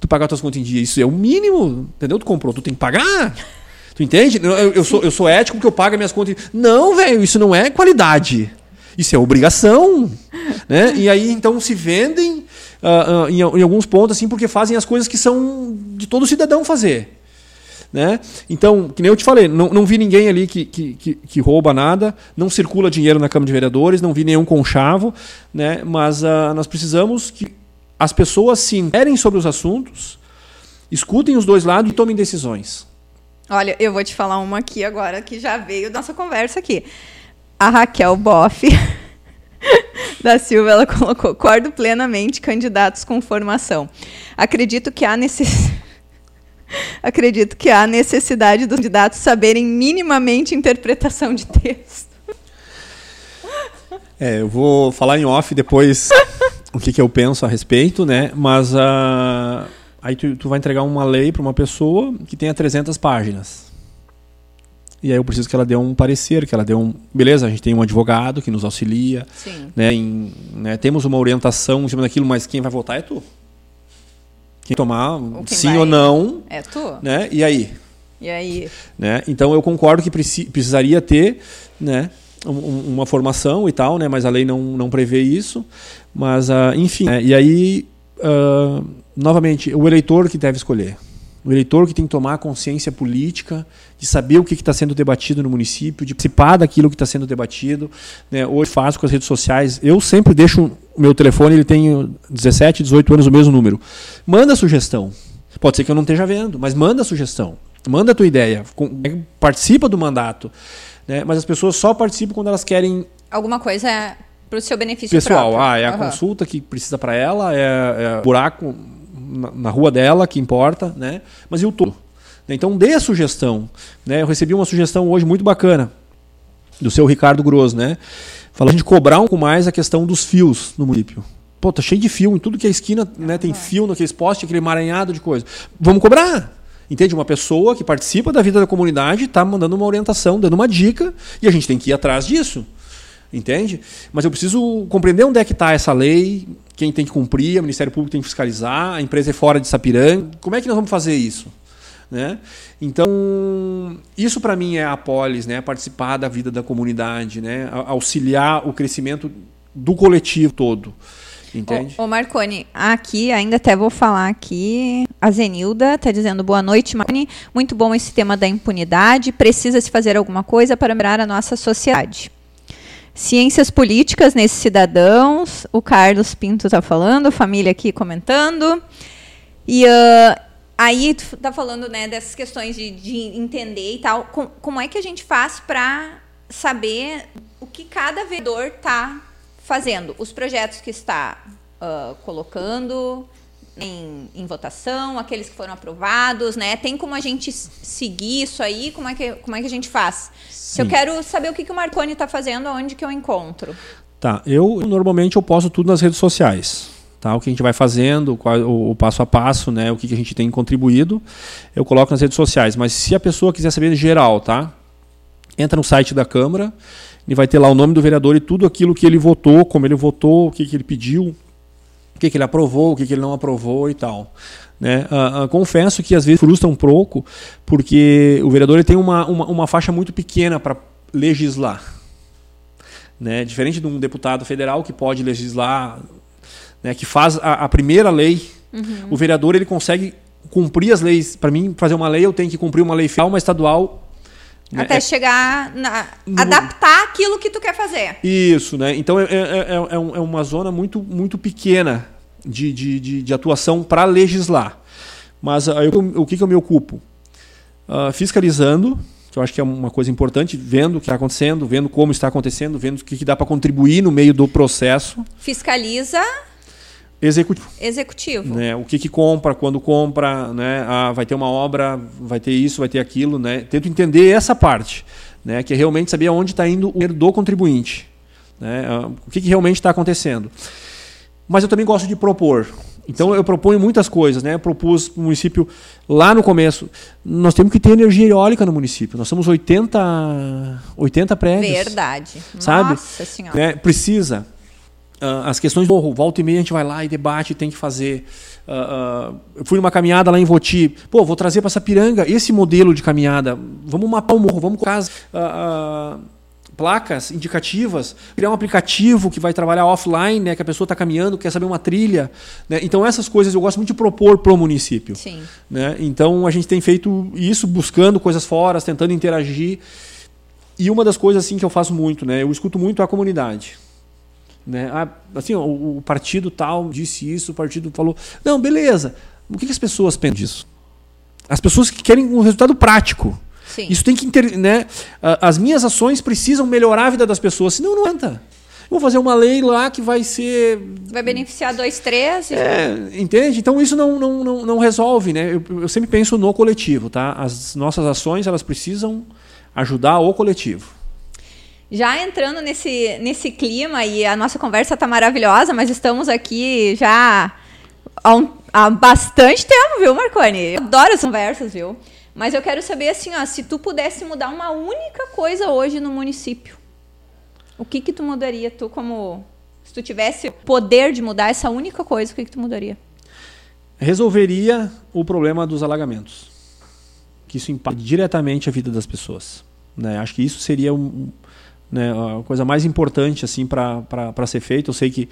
Tu pagar tuas contas em dia. Isso é o mínimo. Entendeu? Tu comprou, tu tem que pagar. Tu entende? Eu, eu, sou, eu sou ético porque eu pago minhas contas. Não, velho, isso não é qualidade. Isso é obrigação. [LAUGHS] né? E aí, então, se vendem uh, uh, em, em, alguns pontos, assim, porque fazem as coisas que são de todo cidadão fazer. Né? Então, que nem eu te falei, não, não vi ninguém ali que, que, que, que, rouba nada, não circula dinheiro na Câmara de Vereadores, não vi nenhum conchavo, né? mas uh, nós precisamos que as pessoas se interem sobre os assuntos, escutem os dois lados e tomem decisões. Olha, eu vou te falar uma aqui agora que já veio da nossa conversa aqui a Raquel Boff [LAUGHS] da Silva, ela colocou: concordo plenamente candidatos com formação. Acredito que há necessidade. [LAUGHS] Acredito que há necessidade dos candidatos saberem minimamente interpretação de texto. É, eu vou falar em off depois o que, que, eu penso a respeito, né? Mas uh, aí tu, tu vai entregar uma lei para uma pessoa que tenha 300 páginas. E aí eu preciso que ela dê um parecer, que ela dê um. Beleza, a gente tem um advogado que nos auxilia. Sim. Né, em, né, temos uma orientação em cima daquilo, mas quem vai votar é tu. Quem tomar quem sim vai... ou não. É tu. Né? E aí? E aí? Né? Então eu concordo que precisaria ter né, um, uma formação e tal, né, mas a lei não, não prevê isso. Mas, uh, enfim. Né, e aí, uh, novamente, o eleitor que deve escolher. O eleitor que tem que tomar consciência política, de saber o que está sendo debatido no município, de participar daquilo que está sendo debatido. Né? Hoje faço com as redes sociais. Eu sempre deixo o meu telefone, ele tem 17, 18 anos, o mesmo número. Manda sugestão. Pode ser que eu não esteja vendo, mas manda sugestão. Manda a tua ideia. Participa do mandato. Né? Mas as pessoas só participam quando elas querem. Alguma coisa é para o seu benefício pessoal. Próprio. Ah, é a uhum. consulta que precisa para ela, é, é buraco na, na, rua dela que importa, né? Mas e o todo? Então dê a sugestão. Né? Eu recebi uma sugestão hoje muito bacana do seu Ricardo Grosso, né? Falando de cobrar um pouco mais a questão dos fios no município. Pô, tá cheio de fio, em tudo que é esquina né, tem fio naqueles postes, aquele emaranhado de coisa. Vamos cobrar! Entende? Uma pessoa que participa da vida da comunidade está mandando uma orientação, dando uma dica, e a gente tem que ir atrás disso. Entende? Mas eu preciso compreender onde é que está essa lei, quem tem que cumprir, o Ministério Público tem que fiscalizar, a empresa é fora de Sapiranga. Como é que nós vamos fazer isso? Né? Então, isso para mim é a polis, né? participar da vida da comunidade, né? auxiliar o crescimento do coletivo todo. Entende? Ô, ô, Marconi, aqui, ainda até vou falar aqui, a Zenilda está dizendo boa noite, Marconi. Muito bom esse tema da impunidade. Precisa se fazer alguma coisa para melhorar a nossa sociedade. Ciências políticas nesses cidadãos, o Carlos Pinto está falando, família aqui comentando. E uh, aí tu tá falando né, dessas questões de, de entender e tal. Com, como é que a gente faz para saber o que cada vereador está fazendo os projetos que está uh, colocando em, em, votação, aqueles que foram aprovados, né? Tem como a gente seguir isso aí? Como é que, como é que a gente faz? Se eu quero saber o que, que o Marconi está fazendo, onde que eu encontro? Tá, eu normalmente eu posto tudo nas redes sociais. Tá, o que a gente vai fazendo, qual, o, o, passo a passo, né, o que, que a gente tem contribuído, eu coloco nas redes sociais. Mas se a pessoa quiser saber em geral, tá? Entra no site da Câmara, e vai ter lá o nome do vereador e tudo aquilo que ele votou, como ele votou, o que, que ele pediu, o que, que ele aprovou, o que, que ele não aprovou e tal. Né? Uh, uh, confesso que às vezes frustra um pouco, porque o vereador ele tem uma, uma, uma faixa muito pequena para legislar. Né? Diferente de um deputado federal que pode legislar, né? que faz a, a primeira lei, uhum. o vereador ele consegue cumprir as leis. Para mim, fazer uma lei, eu tenho que cumprir uma lei federal, uma estadual? Até é, chegar na, no, adaptar aquilo que tu quer fazer. Isso, né? Então é, é, é, é, é uma zona muito, muito pequena de, de, de, de atuação para legislar. Mas aí, o que, que eu me ocupo? Uh, fiscalizando, que eu acho que é uma coisa importante, vendo o que está acontecendo, vendo como está acontecendo, vendo o que, que dá para contribuir no meio do processo. Fiscaliza Executivo. Executivo. Né? O que, que compra, quando compra, né? Ah, vai ter uma obra, vai ter isso, vai ter aquilo. Né? Tento entender essa parte, né? que é realmente saber aonde está indo o dinheiro do contribuinte. Né? Ah, o que, que realmente está acontecendo. Mas eu também gosto de propor. Então eu proponho muitas coisas, né? Eu propus para o município lá no começo. Nós temos que ter energia eólica no município. Nós somos 80, 80 prédios. Verdade. Sabe? Nossa Senhora. Né? Precisa. Uh, as questões do morro, volta e meia a gente vai lá e debate, tem que fazer. Uh, uh, eu fui numa caminhada lá em Voti, pô, vou trazer para Sapiranga esse modelo de caminhada. Vamos mapar o morro, vamos colocar placas indicativas, criar um aplicativo que vai trabalhar offline, né, que a pessoa está caminhando, quer saber uma trilha. Né? Então, essas coisas eu gosto muito de propor para o município. Sim. Né? Então, a gente tem feito isso buscando coisas fora, tentando interagir. E uma das coisas assim que eu faço muito, né, eu escuto muito a comunidade. Né? Ah, assim, o, o, partido tal disse isso, o partido falou. Não, beleza. O que, que as pessoas pensam disso? As pessoas que querem um resultado prático. Sim. Isso tem que. Inter, né? As minhas ações precisam melhorar a vida das pessoas, senão não entra. Vou fazer uma lei lá que vai ser. Vai beneficiar dois, três. É, entende? Então isso não, não, não, não resolve, né? Eu, eu sempre penso no coletivo, tá? As nossas ações elas precisam ajudar o coletivo. Já entrando nesse, nesse clima, e a nossa conversa está maravilhosa, mas estamos aqui já há, um, há bastante tempo, viu, Marconi? Eu adoro as conversas, viu? Mas eu quero saber, assim, ó, se tu pudesse mudar uma única coisa hoje no município, o que que tu mudaria, tu como... Se tu tivesse poder de mudar essa única coisa, o que que tu mudaria? Resolveria o problema dos alagamentos. Que isso impacta diretamente a vida das pessoas. Né? Acho que isso seria um né, a coisa mais importante assim para ser feito. Eu sei que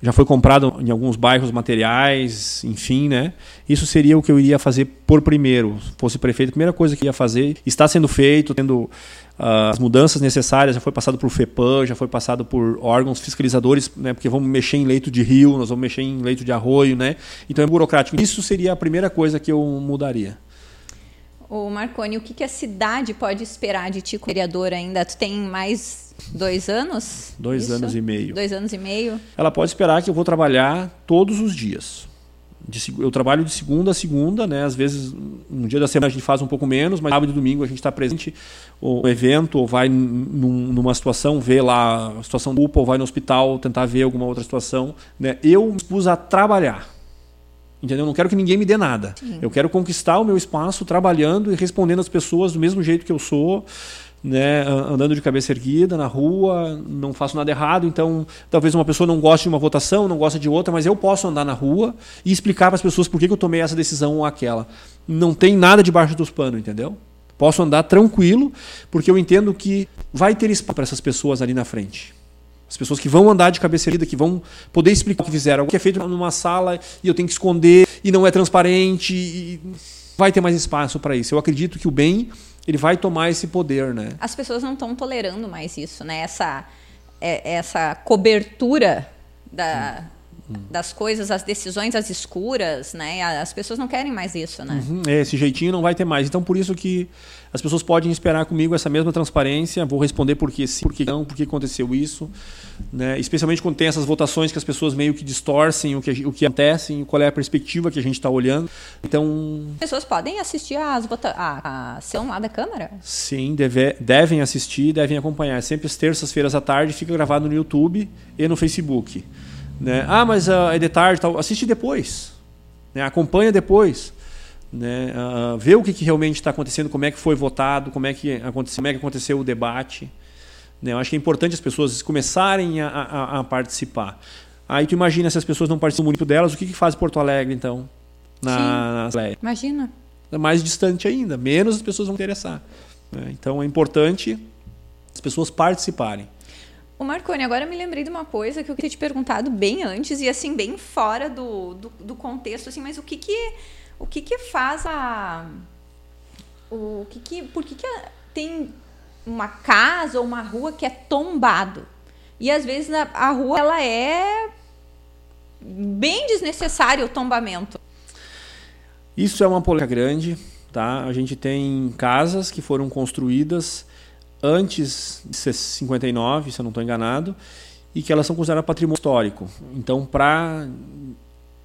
já foi comprado em alguns bairros materiais, enfim, né? Isso seria o que eu iria fazer por primeiro. Se fosse prefeito, a primeira coisa que ia fazer está sendo feito, tendo uh, as mudanças necessárias, já foi passado por FEPAM, já foi passado por órgãos fiscalizadores, né? Porque vamos mexer em leito de rio, nós vamos mexer em leito de arroio, né? Então é burocrático. Isso seria a primeira coisa que eu mudaria. O Marconi, o que, que a cidade pode esperar de ti, vereador, ainda? Tu tem mais dois anos? Dois Isso? anos e meio. Dois anos e meio. Ela pode esperar que eu vou trabalhar todos os dias. de, eu trabalho de segunda a segunda, né? Às vezes, um dia da semana a gente faz um pouco menos, mas sábado e domingo a gente está presente no evento, ou vai num, numa situação, ver lá a situação do UPA, ou vai no hospital tentar ver alguma outra situação. Né? Eu me expus a trabalhar. Entendeu? Eu não quero que ninguém me dê nada. Sim. Eu quero conquistar o meu espaço trabalhando e respondendo as pessoas do mesmo jeito que eu sou né, andando de cabeça erguida na rua, não faço nada errado, então talvez uma pessoa não goste de uma votação, não gosta de outra, mas eu posso andar na rua e explicar para as pessoas por que, que eu tomei essa decisão ou aquela. Não tem nada debaixo dos panos, entendeu? Posso andar tranquilo, porque eu entendo que vai ter espaço para essas pessoas ali na frente. As pessoas que vão andar de cabeça erguida, que vão poder explicar o que fizeram. O que é feito numa sala e eu tenho que esconder e não é transparente. E vai ter mais espaço para isso. Eu acredito que o bem ele vai tomar esse poder, né? As pessoas não estão tolerando mais isso, né? Essa, é, essa cobertura da. Das coisas, as decisões às escuras, né? As pessoas não querem mais isso, né? Uhum, esse jeitinho não vai ter mais. Então, por isso que as pessoas podem esperar comigo essa mesma transparência. Vou responder por que sim, por que não, por que aconteceu isso. Né? Especialmente quando tem essas votações que as pessoas meio que distorcem o que, o que acontece, qual é a perspectiva que a gente está olhando. Então. As pessoas podem assistir às vota a, a ação lá da Câmara? Sim, deve, devem assistir, devem acompanhar. Sempre às terças-feiras à tarde fica gravado no YouTube e no Facebook. Né? Ah, mas uh, é de tarde, tal. assiste depois. Né? Acompanha depois né, uh, ver o que, que realmente está acontecendo, como é que foi votado, como é que aconteceu, como é que aconteceu o debate. Né? Eu acho que é importante as pessoas começarem a, a, a participar. Aí tu imagina se as pessoas não participam muito delas, o que, que faz Porto Alegre então? Na, Sim, na... Imagina. É mais distante ainda, menos as pessoas vão interessar. Né? Então é importante as pessoas participarem. O Marconi, agora eu me lembrei de uma coisa que eu queria te perguntado bem antes e assim bem fora do, do, do contexto, assim, mas o que que o que que faz a o que que por que que tem uma casa ou uma rua que é tombado? E às vezes a, a rua ela é bem desnecessário o tombamento. Isso é uma polêmica grande tá? A gente tem casas que foram construídas antes de 59 se eu não estou enganado e que elas são consideradas patrimônio histórico então para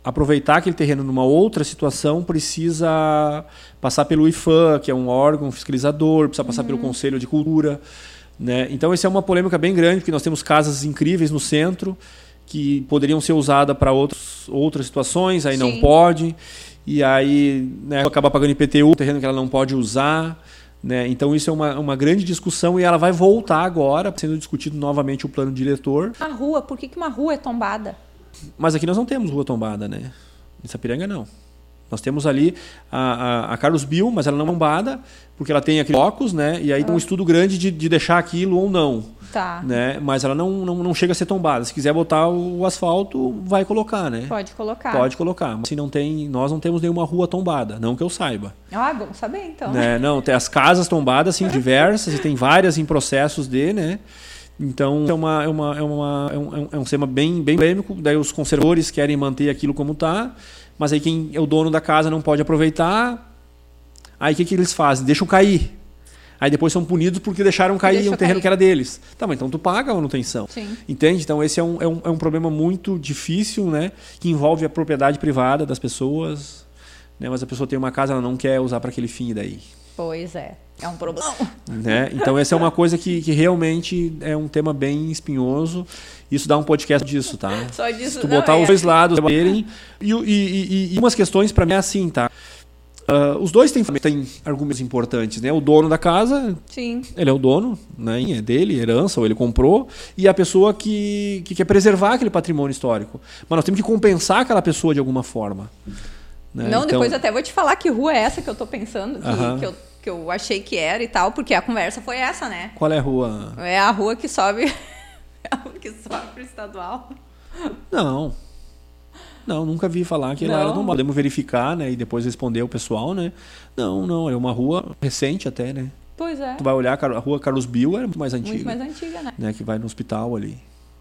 aproveitar aquele terreno numa outra situação, precisa passar pelo IFAM, que é um órgão fiscalizador, precisa passar uhum. pelo Conselho de Cultura. Né? Então, essa é uma polêmica bem grande, porque nós temos casas incríveis no centro que poderiam ser usadas para outras situações, aí Sim. não pode. E aí né, acaba pagando IPTU, terreno que ela não pode usar. Né? Então, isso é uma, uma grande discussão e ela vai voltar agora, sendo discutido novamente o plano diretor. A rua, por que, que uma rua é tombada? Mas aqui nós não temos rua tombada, né? Em Sapiranga, não. Nós temos ali a, a, a, Carlos Bill, mas ela não é tombada, porque ela tem aquele blocos, né? E aí tem um estudo grande de, de deixar aquilo ou não. Tá. Né? Mas ela não, não, não chega a ser tombada. Se quiser botar o asfalto, vai colocar, né? Pode colocar. Pode colocar. Mas se não tem, nós não temos nenhuma rua tombada, não que eu saiba. Ah, bom saber então. Né? Não, tem as casas tombadas, sim, diversas, e tem várias em processos de, né? Então é, uma, é, uma, é, uma, é, um, é um tema bem, bem polêmico. Daí os conservadores querem manter aquilo como está, mas aí quem é o dono da casa não pode aproveitar. Aí o que, que eles fazem? Deixam cair. Aí depois são punidos porque deixaram cair Deixa um terreno cair. que era deles. Tá, mas então tu paga a manutenção. Sim. Entende? Então esse é um, é, um, é um problema muito difícil, né? Que envolve a propriedade privada das pessoas. Né? Mas a pessoa tem uma casa, ela não quer usar para aquele fim daí. Pois é. É um problema. [LAUGHS] Né? Então, essa é uma coisa que, que realmente é um tema bem espinhoso. Isso dá um podcast disso, tá? Só disso. Se tu botar é. os dois lados e, e, e, e umas questões para mim é assim, tá? Uh, os dois têm, têm argumentos importantes, né? O dono da casa, Sim. ele é o dono, né? É dele, herança, ou ele comprou, e a pessoa que, que quer preservar aquele patrimônio histórico. Mas nós temos que compensar aquela pessoa de alguma forma. Né? Não, então... depois até vou te falar que rua é essa que eu estou pensando, que, uh -huh. que eu que eu achei que era e tal, porque a conversa foi essa, né? Qual é a rua? É a rua que sobe. [LAUGHS] é a rua que sobe pro estadual. Não. Não, nunca vi falar que não. ela era normal. Podemos verificar, né? E depois responder o pessoal, né? Não, não, é uma rua recente até, né? Pois é. Tu vai olhar, a rua Carlos Bill era muito mais antiga. Muito mais antiga, né? né? Que vai no hospital ali.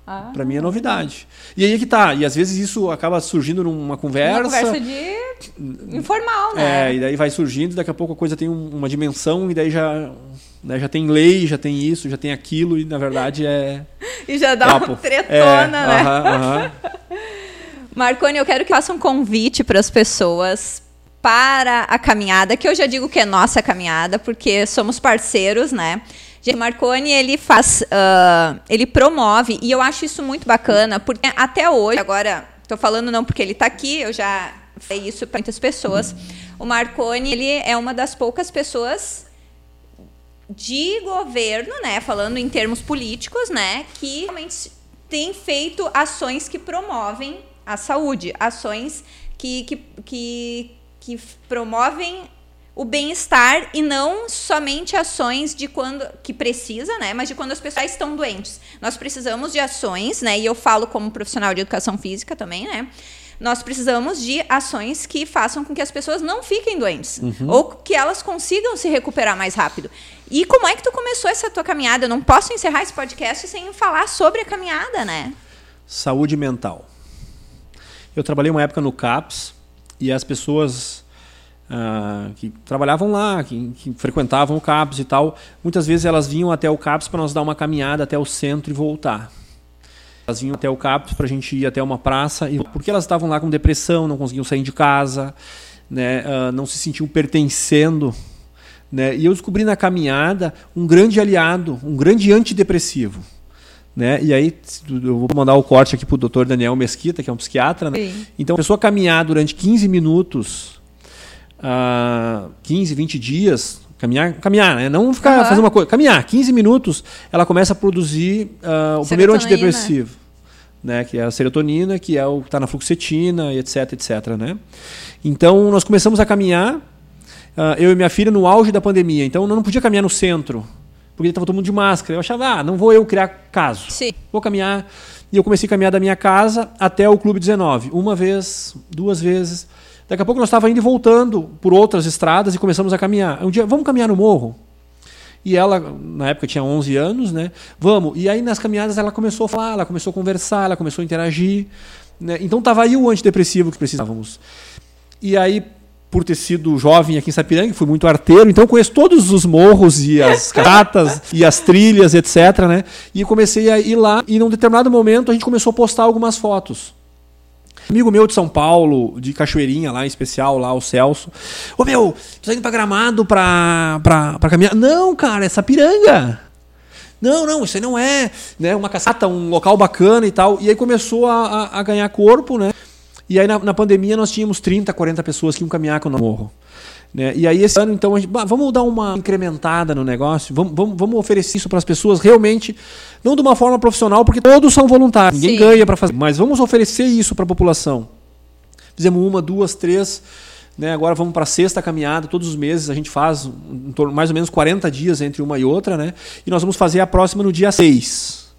Ah, para mim é novidade. E aí é que tá. E às vezes isso acaba surgindo numa conversa. Uma conversa de informal, né? É, e daí vai surgindo, daqui a pouco a coisa tem uma dimensão e daí já, né, já tem lei, já tem isso, já tem aquilo, e na verdade é. [LAUGHS] e já dá papo. uma tretona, é, né? Uh -huh, uh -huh. Marconi, eu quero que faça um convite para as pessoas para a caminhada, que eu já digo que é nossa caminhada, porque somos parceiros, né? O Marconi ele faz, uh, ele promove e eu acho isso muito bacana porque até hoje, agora estou falando não porque ele está aqui, eu já falei isso para muitas pessoas. O Marconi ele é uma das poucas pessoas de governo, né, falando em termos políticos, né, que realmente tem feito ações que promovem a saúde, ações que, que, que, que promovem o bem-estar e não somente ações de quando que precisa, né, mas de quando as pessoas estão doentes. Nós precisamos de ações, né, e eu falo como profissional de educação física também, né, nós precisamos de ações que façam com que as pessoas não fiquem doentes uhum. ou que elas consigam se recuperar mais rápido. E como é que tu começou essa tua caminhada? Eu não posso encerrar esse podcast sem falar sobre a caminhada, né? Saúde mental. Eu trabalhei uma época no CAPS e as pessoas uh, que trabalhavam lá, que, que, frequentavam o CAPS e tal, muitas vezes elas vinham até o CAPS para nós dar uma caminhada até o centro e voltar. Elas vinham até o CAPS para a gente ir até uma praça, e, porque elas estavam lá com depressão, não conseguiam sair de casa, né, uh, não se sentiam pertencendo. Né, e eu descobri na caminhada um grande aliado, um grande antidepressivo. Né? E aí, eu vou mandar o corte aqui para o doutor Daniel Mesquita, que é um psiquiatra. Né? Então, a pessoa caminhar durante 15 minutos, uh, 15, 20 dias, Caminhar, caminhar, né? Não ficar uhum. fazendo uma coisa. Caminhar, 15 minutos, ela começa a produzir uh, o primeiro antidepressivo. Né, que é a serotonina, que é o que está na fluoxetina, etc, etc, né? Então nós começamos a caminhar, uh, eu e minha filha no auge da pandemia. Então eu não podia caminhar no centro, porque estava todo mundo de máscara. Eu achava, ah, não vou eu criar caso. Sim. Vou caminhar. E eu comecei a caminhar da minha casa até o Clube 19, uma vez, duas vezes. Daqui a pouco nós estávamos indo e voltando por outras estradas e começamos a caminhar. Um dia, vamos caminhar no morro? E ela, na época, tinha 11 anos, né? Vamos. E aí, nas caminhadas, ela começou a falar, ela começou a conversar, ela começou a interagir. Né? Então, estava aí o antidepressivo que precisávamos. E aí, por ter sido jovem aqui em Sapiranga, fui muito arteiro, então conheço todos os morros e as [LAUGHS] catas e as trilhas, etc. Né? E comecei a ir lá, e num determinado momento a gente começou a postar algumas fotos. Amigo meu de São Paulo, de Cachoeirinha lá, em especial, lá, o Celso. Ô meu, tô indo pra Gramado pra, pra, pra caminhar. Não, cara, é Sapiranga. Não, não, isso aí não é né, uma caçata, um local bacana e tal. E aí começou a, a, a ganhar corpo, né? E aí na, na, pandemia nós tínhamos 30, 40 pessoas que iam caminhar com o morro. Né? E aí esse ano, então, a gente, bah, vamos dar uma incrementada no negócio, vamos, vamos, vamos oferecer isso para as pessoas realmente, não de uma forma profissional, porque todos são voluntários, ninguém Sim. ganha para fazer, mas vamos oferecer isso para a população. Fizemos uma, duas, três, né? agora vamos para a sexta caminhada, todos os meses a gente faz torno, mais ou menos 40 dias entre uma e outra, né? e nós vamos fazer a próxima no dia 6.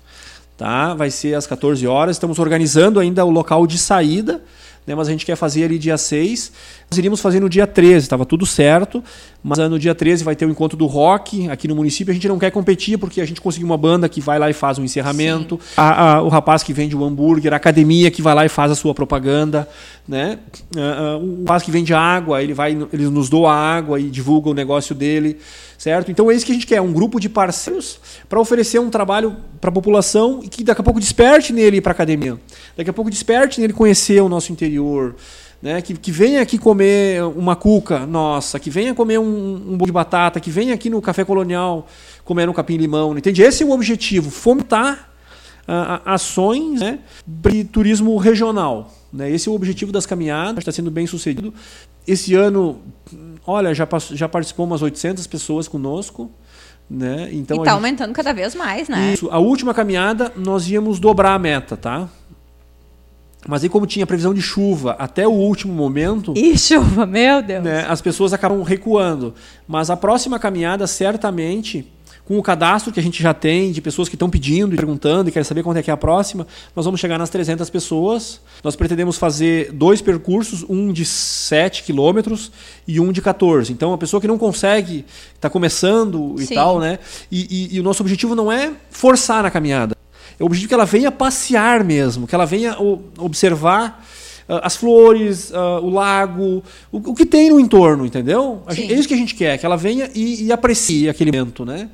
Tá? Vai ser às 14 horas, estamos organizando ainda o local de saída, né, mas a gente quer fazer ali dia 6. Nós iríamos fazer no dia 13, estava tudo certo, mas no dia 13 vai ter o encontro do rock aqui no município. A gente não quer competir porque a gente conseguiu uma banda que vai lá e faz um encerramento, a, a, o rapaz que vende o hambúrguer, a academia que vai lá e faz a sua propaganda, né? o rapaz que vende água, ele vai, ele nos doa água e divulga o negócio dele, certo? Então é isso que a gente quer, um grupo de parceiros para oferecer um trabalho para a população e que daqui a pouco desperte nele ir para a academia, daqui a pouco desperte nele conhecer o nosso interior né? Que, que venha aqui comer uma cuca nossa, que venha comer um, um bolo de batata, que venha aqui no Café Colonial comer um capim-limão, entende? Esse é o objetivo, fomentar uh, ações né, de turismo regional. Né? Esse é o objetivo das caminhadas, está sendo bem sucedido. Esse ano, olha, já, já participou umas 800 pessoas conosco. Né? Então, e está aumentando cada vez mais, né? Isso. A última caminhada, nós íamos dobrar a meta, tá? Mas aí, como tinha previsão de chuva até o último momento. E chuva, meu Deus! Né, as pessoas acabam recuando. Mas a próxima caminhada, certamente, com o cadastro que a gente já tem, de pessoas que estão pedindo e perguntando e querem saber quando é que é a próxima, nós vamos chegar nas 300 pessoas. Nós pretendemos fazer dois percursos, um de 7 quilômetros e um de 14. Então, a pessoa que não consegue, está começando e Sim. tal, né? E, e, e o nosso objetivo não é forçar na caminhada. É o objetivo que ela venha passear mesmo, que ela venha observar uh, as flores, uh, o lago, o, que tem no entorno, entendeu? É isso que a gente quer, que ela venha e, e aprecie aquele momento, né?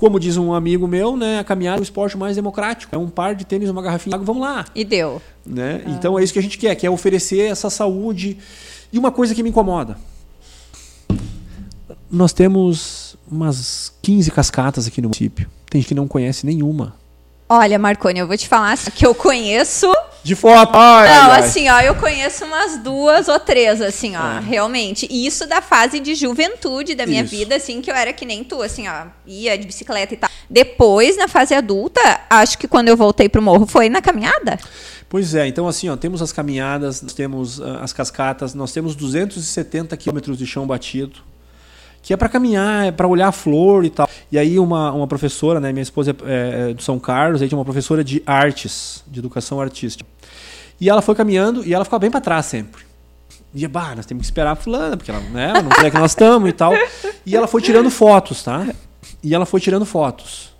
Como diz um amigo meu, né, a caminhada é o esporte mais democrático. É um par de tênis, uma garrafinha, vamos lá. E deu. Né? Ah. Então é isso que a gente quer, que é oferecer essa saúde. E uma coisa que me incomoda. Nós temos umas 15 cascatas aqui no município. Tem gente que não conhece nenhuma. Olha, Marconi, eu vou te falar que eu conheço. De foto. Ai, não, ai, assim, ó, eu conheço umas duas ou três, assim, ó, é. realmente. E isso da fase de juventude da minha isso. vida, assim, que eu era que nem tu, assim, ó, ia de bicicleta e tal. Depois, na fase adulta, acho que quando eu voltei pro morro foi na caminhada. Pois é, então assim, ó, temos as caminhadas, nós temos uh, as cascatas, nós temos 270 quilômetros de chão batido que é para caminhar, é para olhar a flor e tal. E aí uma, uma professora, né, minha esposa é, é do São Carlos, aí tinha uma professora de artes, de educação artística. E ela foi caminhando e ela ficava bem para trás sempre. E bah, nós temos que esperar a fulana, porque ela, né, ela não quer que nós estamos e tal. E ela foi tirando fotos, tá? E ela foi tirando fotos.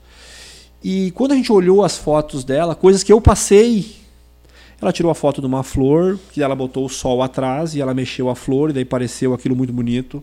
E quando a gente olhou as fotos dela, coisas que eu passei ela tirou a foto de uma flor, que ela botou o sol atrás e ela mexeu a flor, e daí pareceu aquilo muito bonito.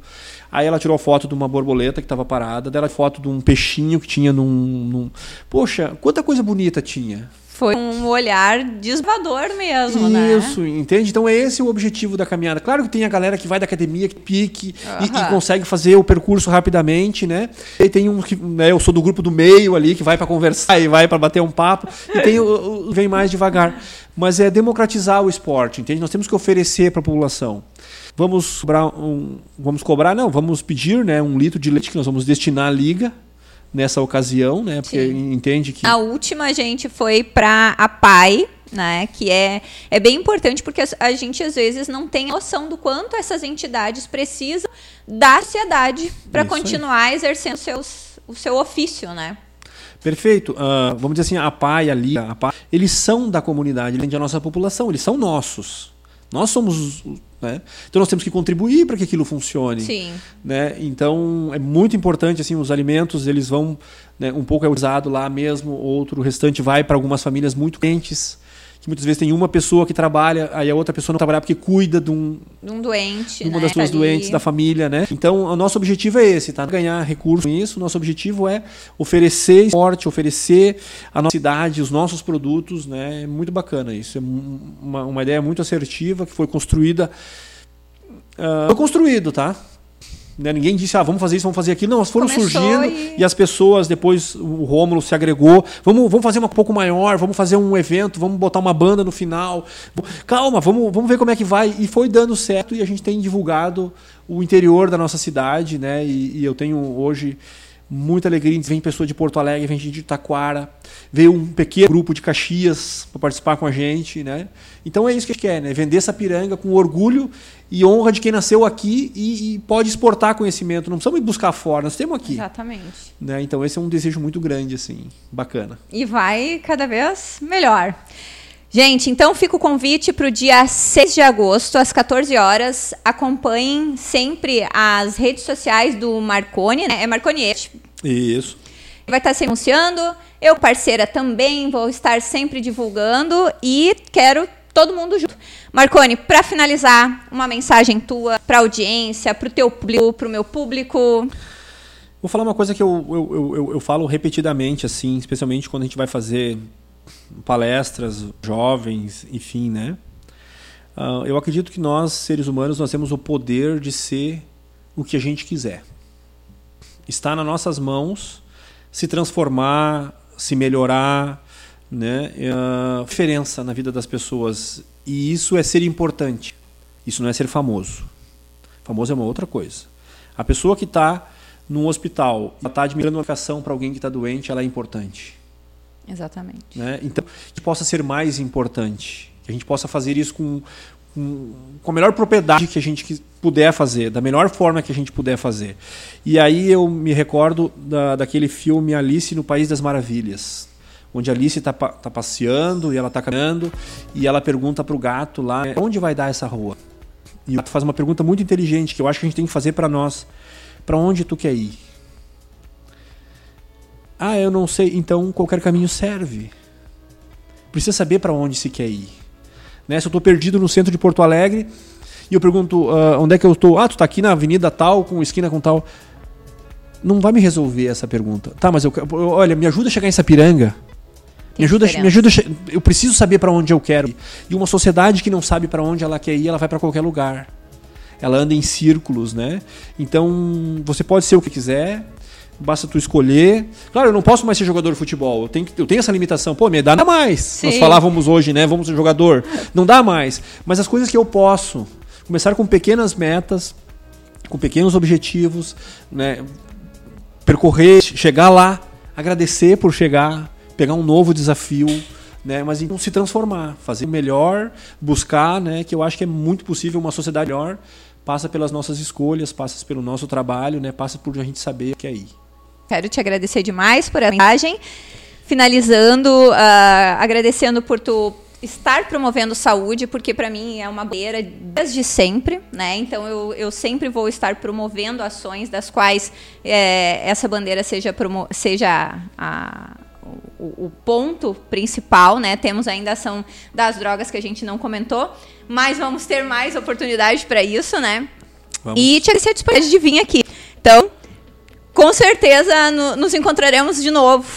Aí ela tirou a foto de uma borboleta que estava parada, dela foto de um peixinho que tinha num, num. Poxa, quanta coisa bonita tinha foi um olhar desvador mesmo, Isso, né? Isso, entende? Então é esse o objetivo da caminhada. Claro que tem a galera que vai da academia, que pique e, e, consegue fazer o percurso rapidamente, né? E tem um que, né, eu sou do grupo do meio ali, que vai para conversar [LAUGHS] e vai para bater um papo, e tem o, o vem mais devagar. Mas é democratizar o esporte, entende? Nós temos que oferecer para a população. Vamos cobrar um, vamos cobrar, não, vamos pedir, né, um litro de leite que nós vamos destinar à liga, nessa ocasião, né? Porque Sim. entende que. A última gente foi para a PAI, né? Que é, é bem importante porque a gente às vezes não tem noção do quanto essas entidades precisam da sociedade para continuar aí. exercendo seus, o seu ofício, né? Perfeito. Uh, vamos dizer assim, a PAI, a Liga, a PAI, eles são da comunidade, além da nossa população, eles são nossos. Nós somos né? Então nós temos que contribuir para que aquilo funcione. Sim. Né? Então é muito importante assim os alimentos eles vão né, um pouco é usado lá mesmo, outro restante vai para algumas famílias muito quentes que muitas vezes tem uma pessoa que trabalha, aí a outra pessoa não trabalha porque cuida de um, de um doente, de uma né? das suas doentes da família, né? Então, o nosso objetivo é esse, tá? Ganhar recursos com isso. Nosso objetivo é oferecer esporte, oferecer a nossa cidade, os nossos produtos, né? É muito bacana isso. É uma, uma ideia muito assertiva que foi construída. Uh, foi construído, tá? Né? Ninguém disse, ah, vamos fazer isso, vamos fazer aquilo. Não, elas foram Começou surgindo e... e... as pessoas, depois o Rômulo se agregou. Vamos, vamos fazer uma um pouco maior, vamos fazer um evento, vamos botar uma banda no final. Calma, vamos, vamos ver como é que vai. E foi dando certo e a gente tem divulgado o interior da nossa cidade, né? E, e eu tenho hoje muita alegria. Vem pessoa de Porto Alegre, vem gente de Taquara, veio um pequeno grupo de Caxias para participar com a gente, né? Então é isso que a gente quer, né? Vender essa piranga com orgulho e honra de quem nasceu aqui e, e pode exportar conhecimento. Não precisamos ir buscar fora, nós temos aqui. Exatamente. Né? Então esse é um desejo muito grande, assim, bacana. E vai cada vez melhor. Gente, então fica o convite para o dia 6 de agosto, às 14 horas. Acompanhem sempre as redes sociais do Marconi, né? É Marconi. Isso. Vai estar se anunciando. Eu, parceira, também vou estar sempre divulgando e quero todo mundo junto. Marconi, para finalizar, uma mensagem tua para a audiência, para o teu público, para o meu público. Vou falar uma coisa que eu, eu, eu, eu falo repetidamente, assim, especialmente quando a gente vai fazer palestras, jovens, enfim, né? Uh, eu acredito que nós, seres humanos, nós temos o poder de ser o que a gente quiser. Está nas nossas mãos se transformar, se melhorar, né? Uh, diferença na vida das pessoas. E isso é ser importante. Isso não é ser famoso. Famoso é uma outra coisa. A pessoa que está num hospital, está administrando uma medicação para alguém que está doente, ela é importante. Exatamente. Né? Então, que possa ser mais importante. Que a gente possa fazer isso com, com, com a melhor propriedade que a gente puder fazer, da melhor forma que a gente puder fazer. E aí eu me recordo da, daquele filme Alice no País das Maravilhas. Onde a Alice está tá passeando e ela está caminhando e ela pergunta para o gato lá onde vai dar essa rua. E o gato faz uma pergunta muito inteligente que eu acho que a gente tem que fazer para nós. Para onde tu quer ir? Ah, eu não sei. Então qualquer caminho serve. Precisa saber para onde se quer ir. Né? Se eu estou perdido no centro de Porto Alegre e eu pergunto uh, onde é que eu estou. Ah, tu está aqui na avenida tal, com esquina com tal. não vai me resolver essa pergunta. Tá, mas eu, olha, me ajuda a chegar em Sapiranga. Me ajuda, me ajuda, eu preciso saber para onde eu quero. E uma sociedade que não sabe para onde ela quer ir, ela vai para qualquer lugar. Ela anda em círculos, né? Então, você pode ser o que quiser, basta tu escolher. Claro, eu não posso mais ser jogador de futebol. Eu tenho, eu tenho essa limitação. Pô, me dá mais. Sim. Nós falávamos hoje, né? Vamos ser jogador. Não dá mais. Mas as coisas que eu posso, começar com pequenas metas, com pequenos objetivos, né? Percorrer, chegar lá, agradecer por chegar, pegar um novo desafio, né? Mas então se transformar, fazer melhor, buscar, né? Que eu acho que é muito possível uma sociedade melhor. Passa pelas nossas escolhas, passa pelo nosso trabalho, né? Passa por a gente saber que é aí. Quero te agradecer demais por a mensagem. Finalizando, uh, agradecendo por tu estar promovendo saúde, porque para mim é uma bandeira desde sempre, né? Então eu, eu sempre vou estar promovendo ações das quais é, essa bandeira seja, promo seja a, o, o, ponto principal, né? Temos ainda a ação das drogas que a gente não comentou, mas vamos ter mais oportunidade para isso, né? Vamos. E te agradecer a disponibilidade de vir aqui. Então, com certeza no, nos encontraremos de novo.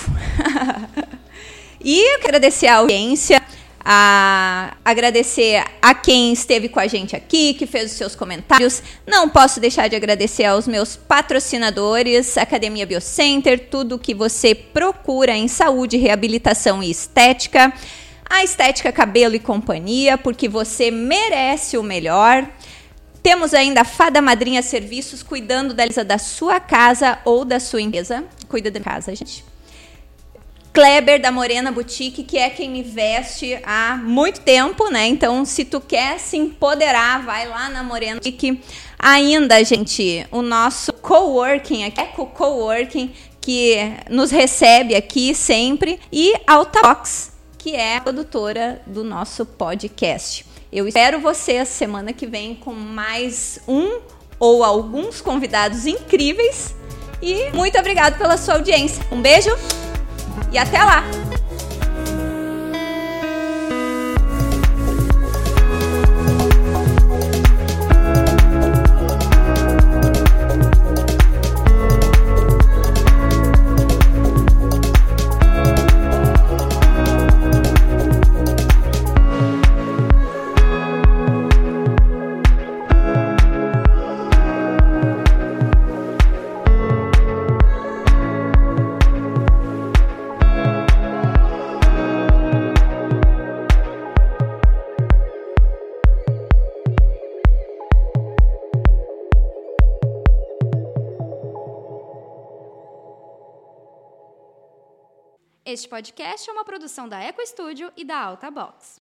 [LAUGHS] e agradecer a audiência a agradecer a quem esteve com a gente aqui, que fez os seus comentários. Não posso deixar de agradecer aos meus patrocinadores, Academia Biocenter, tudo que você procura em saúde, reabilitação e estética. A Estética Cabelo e Companhia, porque você merece o melhor. Temos ainda a Fada Madrinha Serviços, cuidando da, da sua casa ou da sua empresa. Cuida da casa, gente. Kleber da Morena Boutique, que é quem me veste há muito tempo, né? Então, se tu quer se empoderar, vai lá na Morena Boutique. Ainda, gente, o nosso coworking, aqui, Eco Coworking, que nos recebe aqui sempre, e Altabox, que é a produtora do nosso podcast. Eu espero você semana que vem com mais um ou alguns convidados incríveis. E muito obrigado pela sua audiência. Um beijo! e até lá! Este podcast é uma produção da Eco Studio e da Alta Box.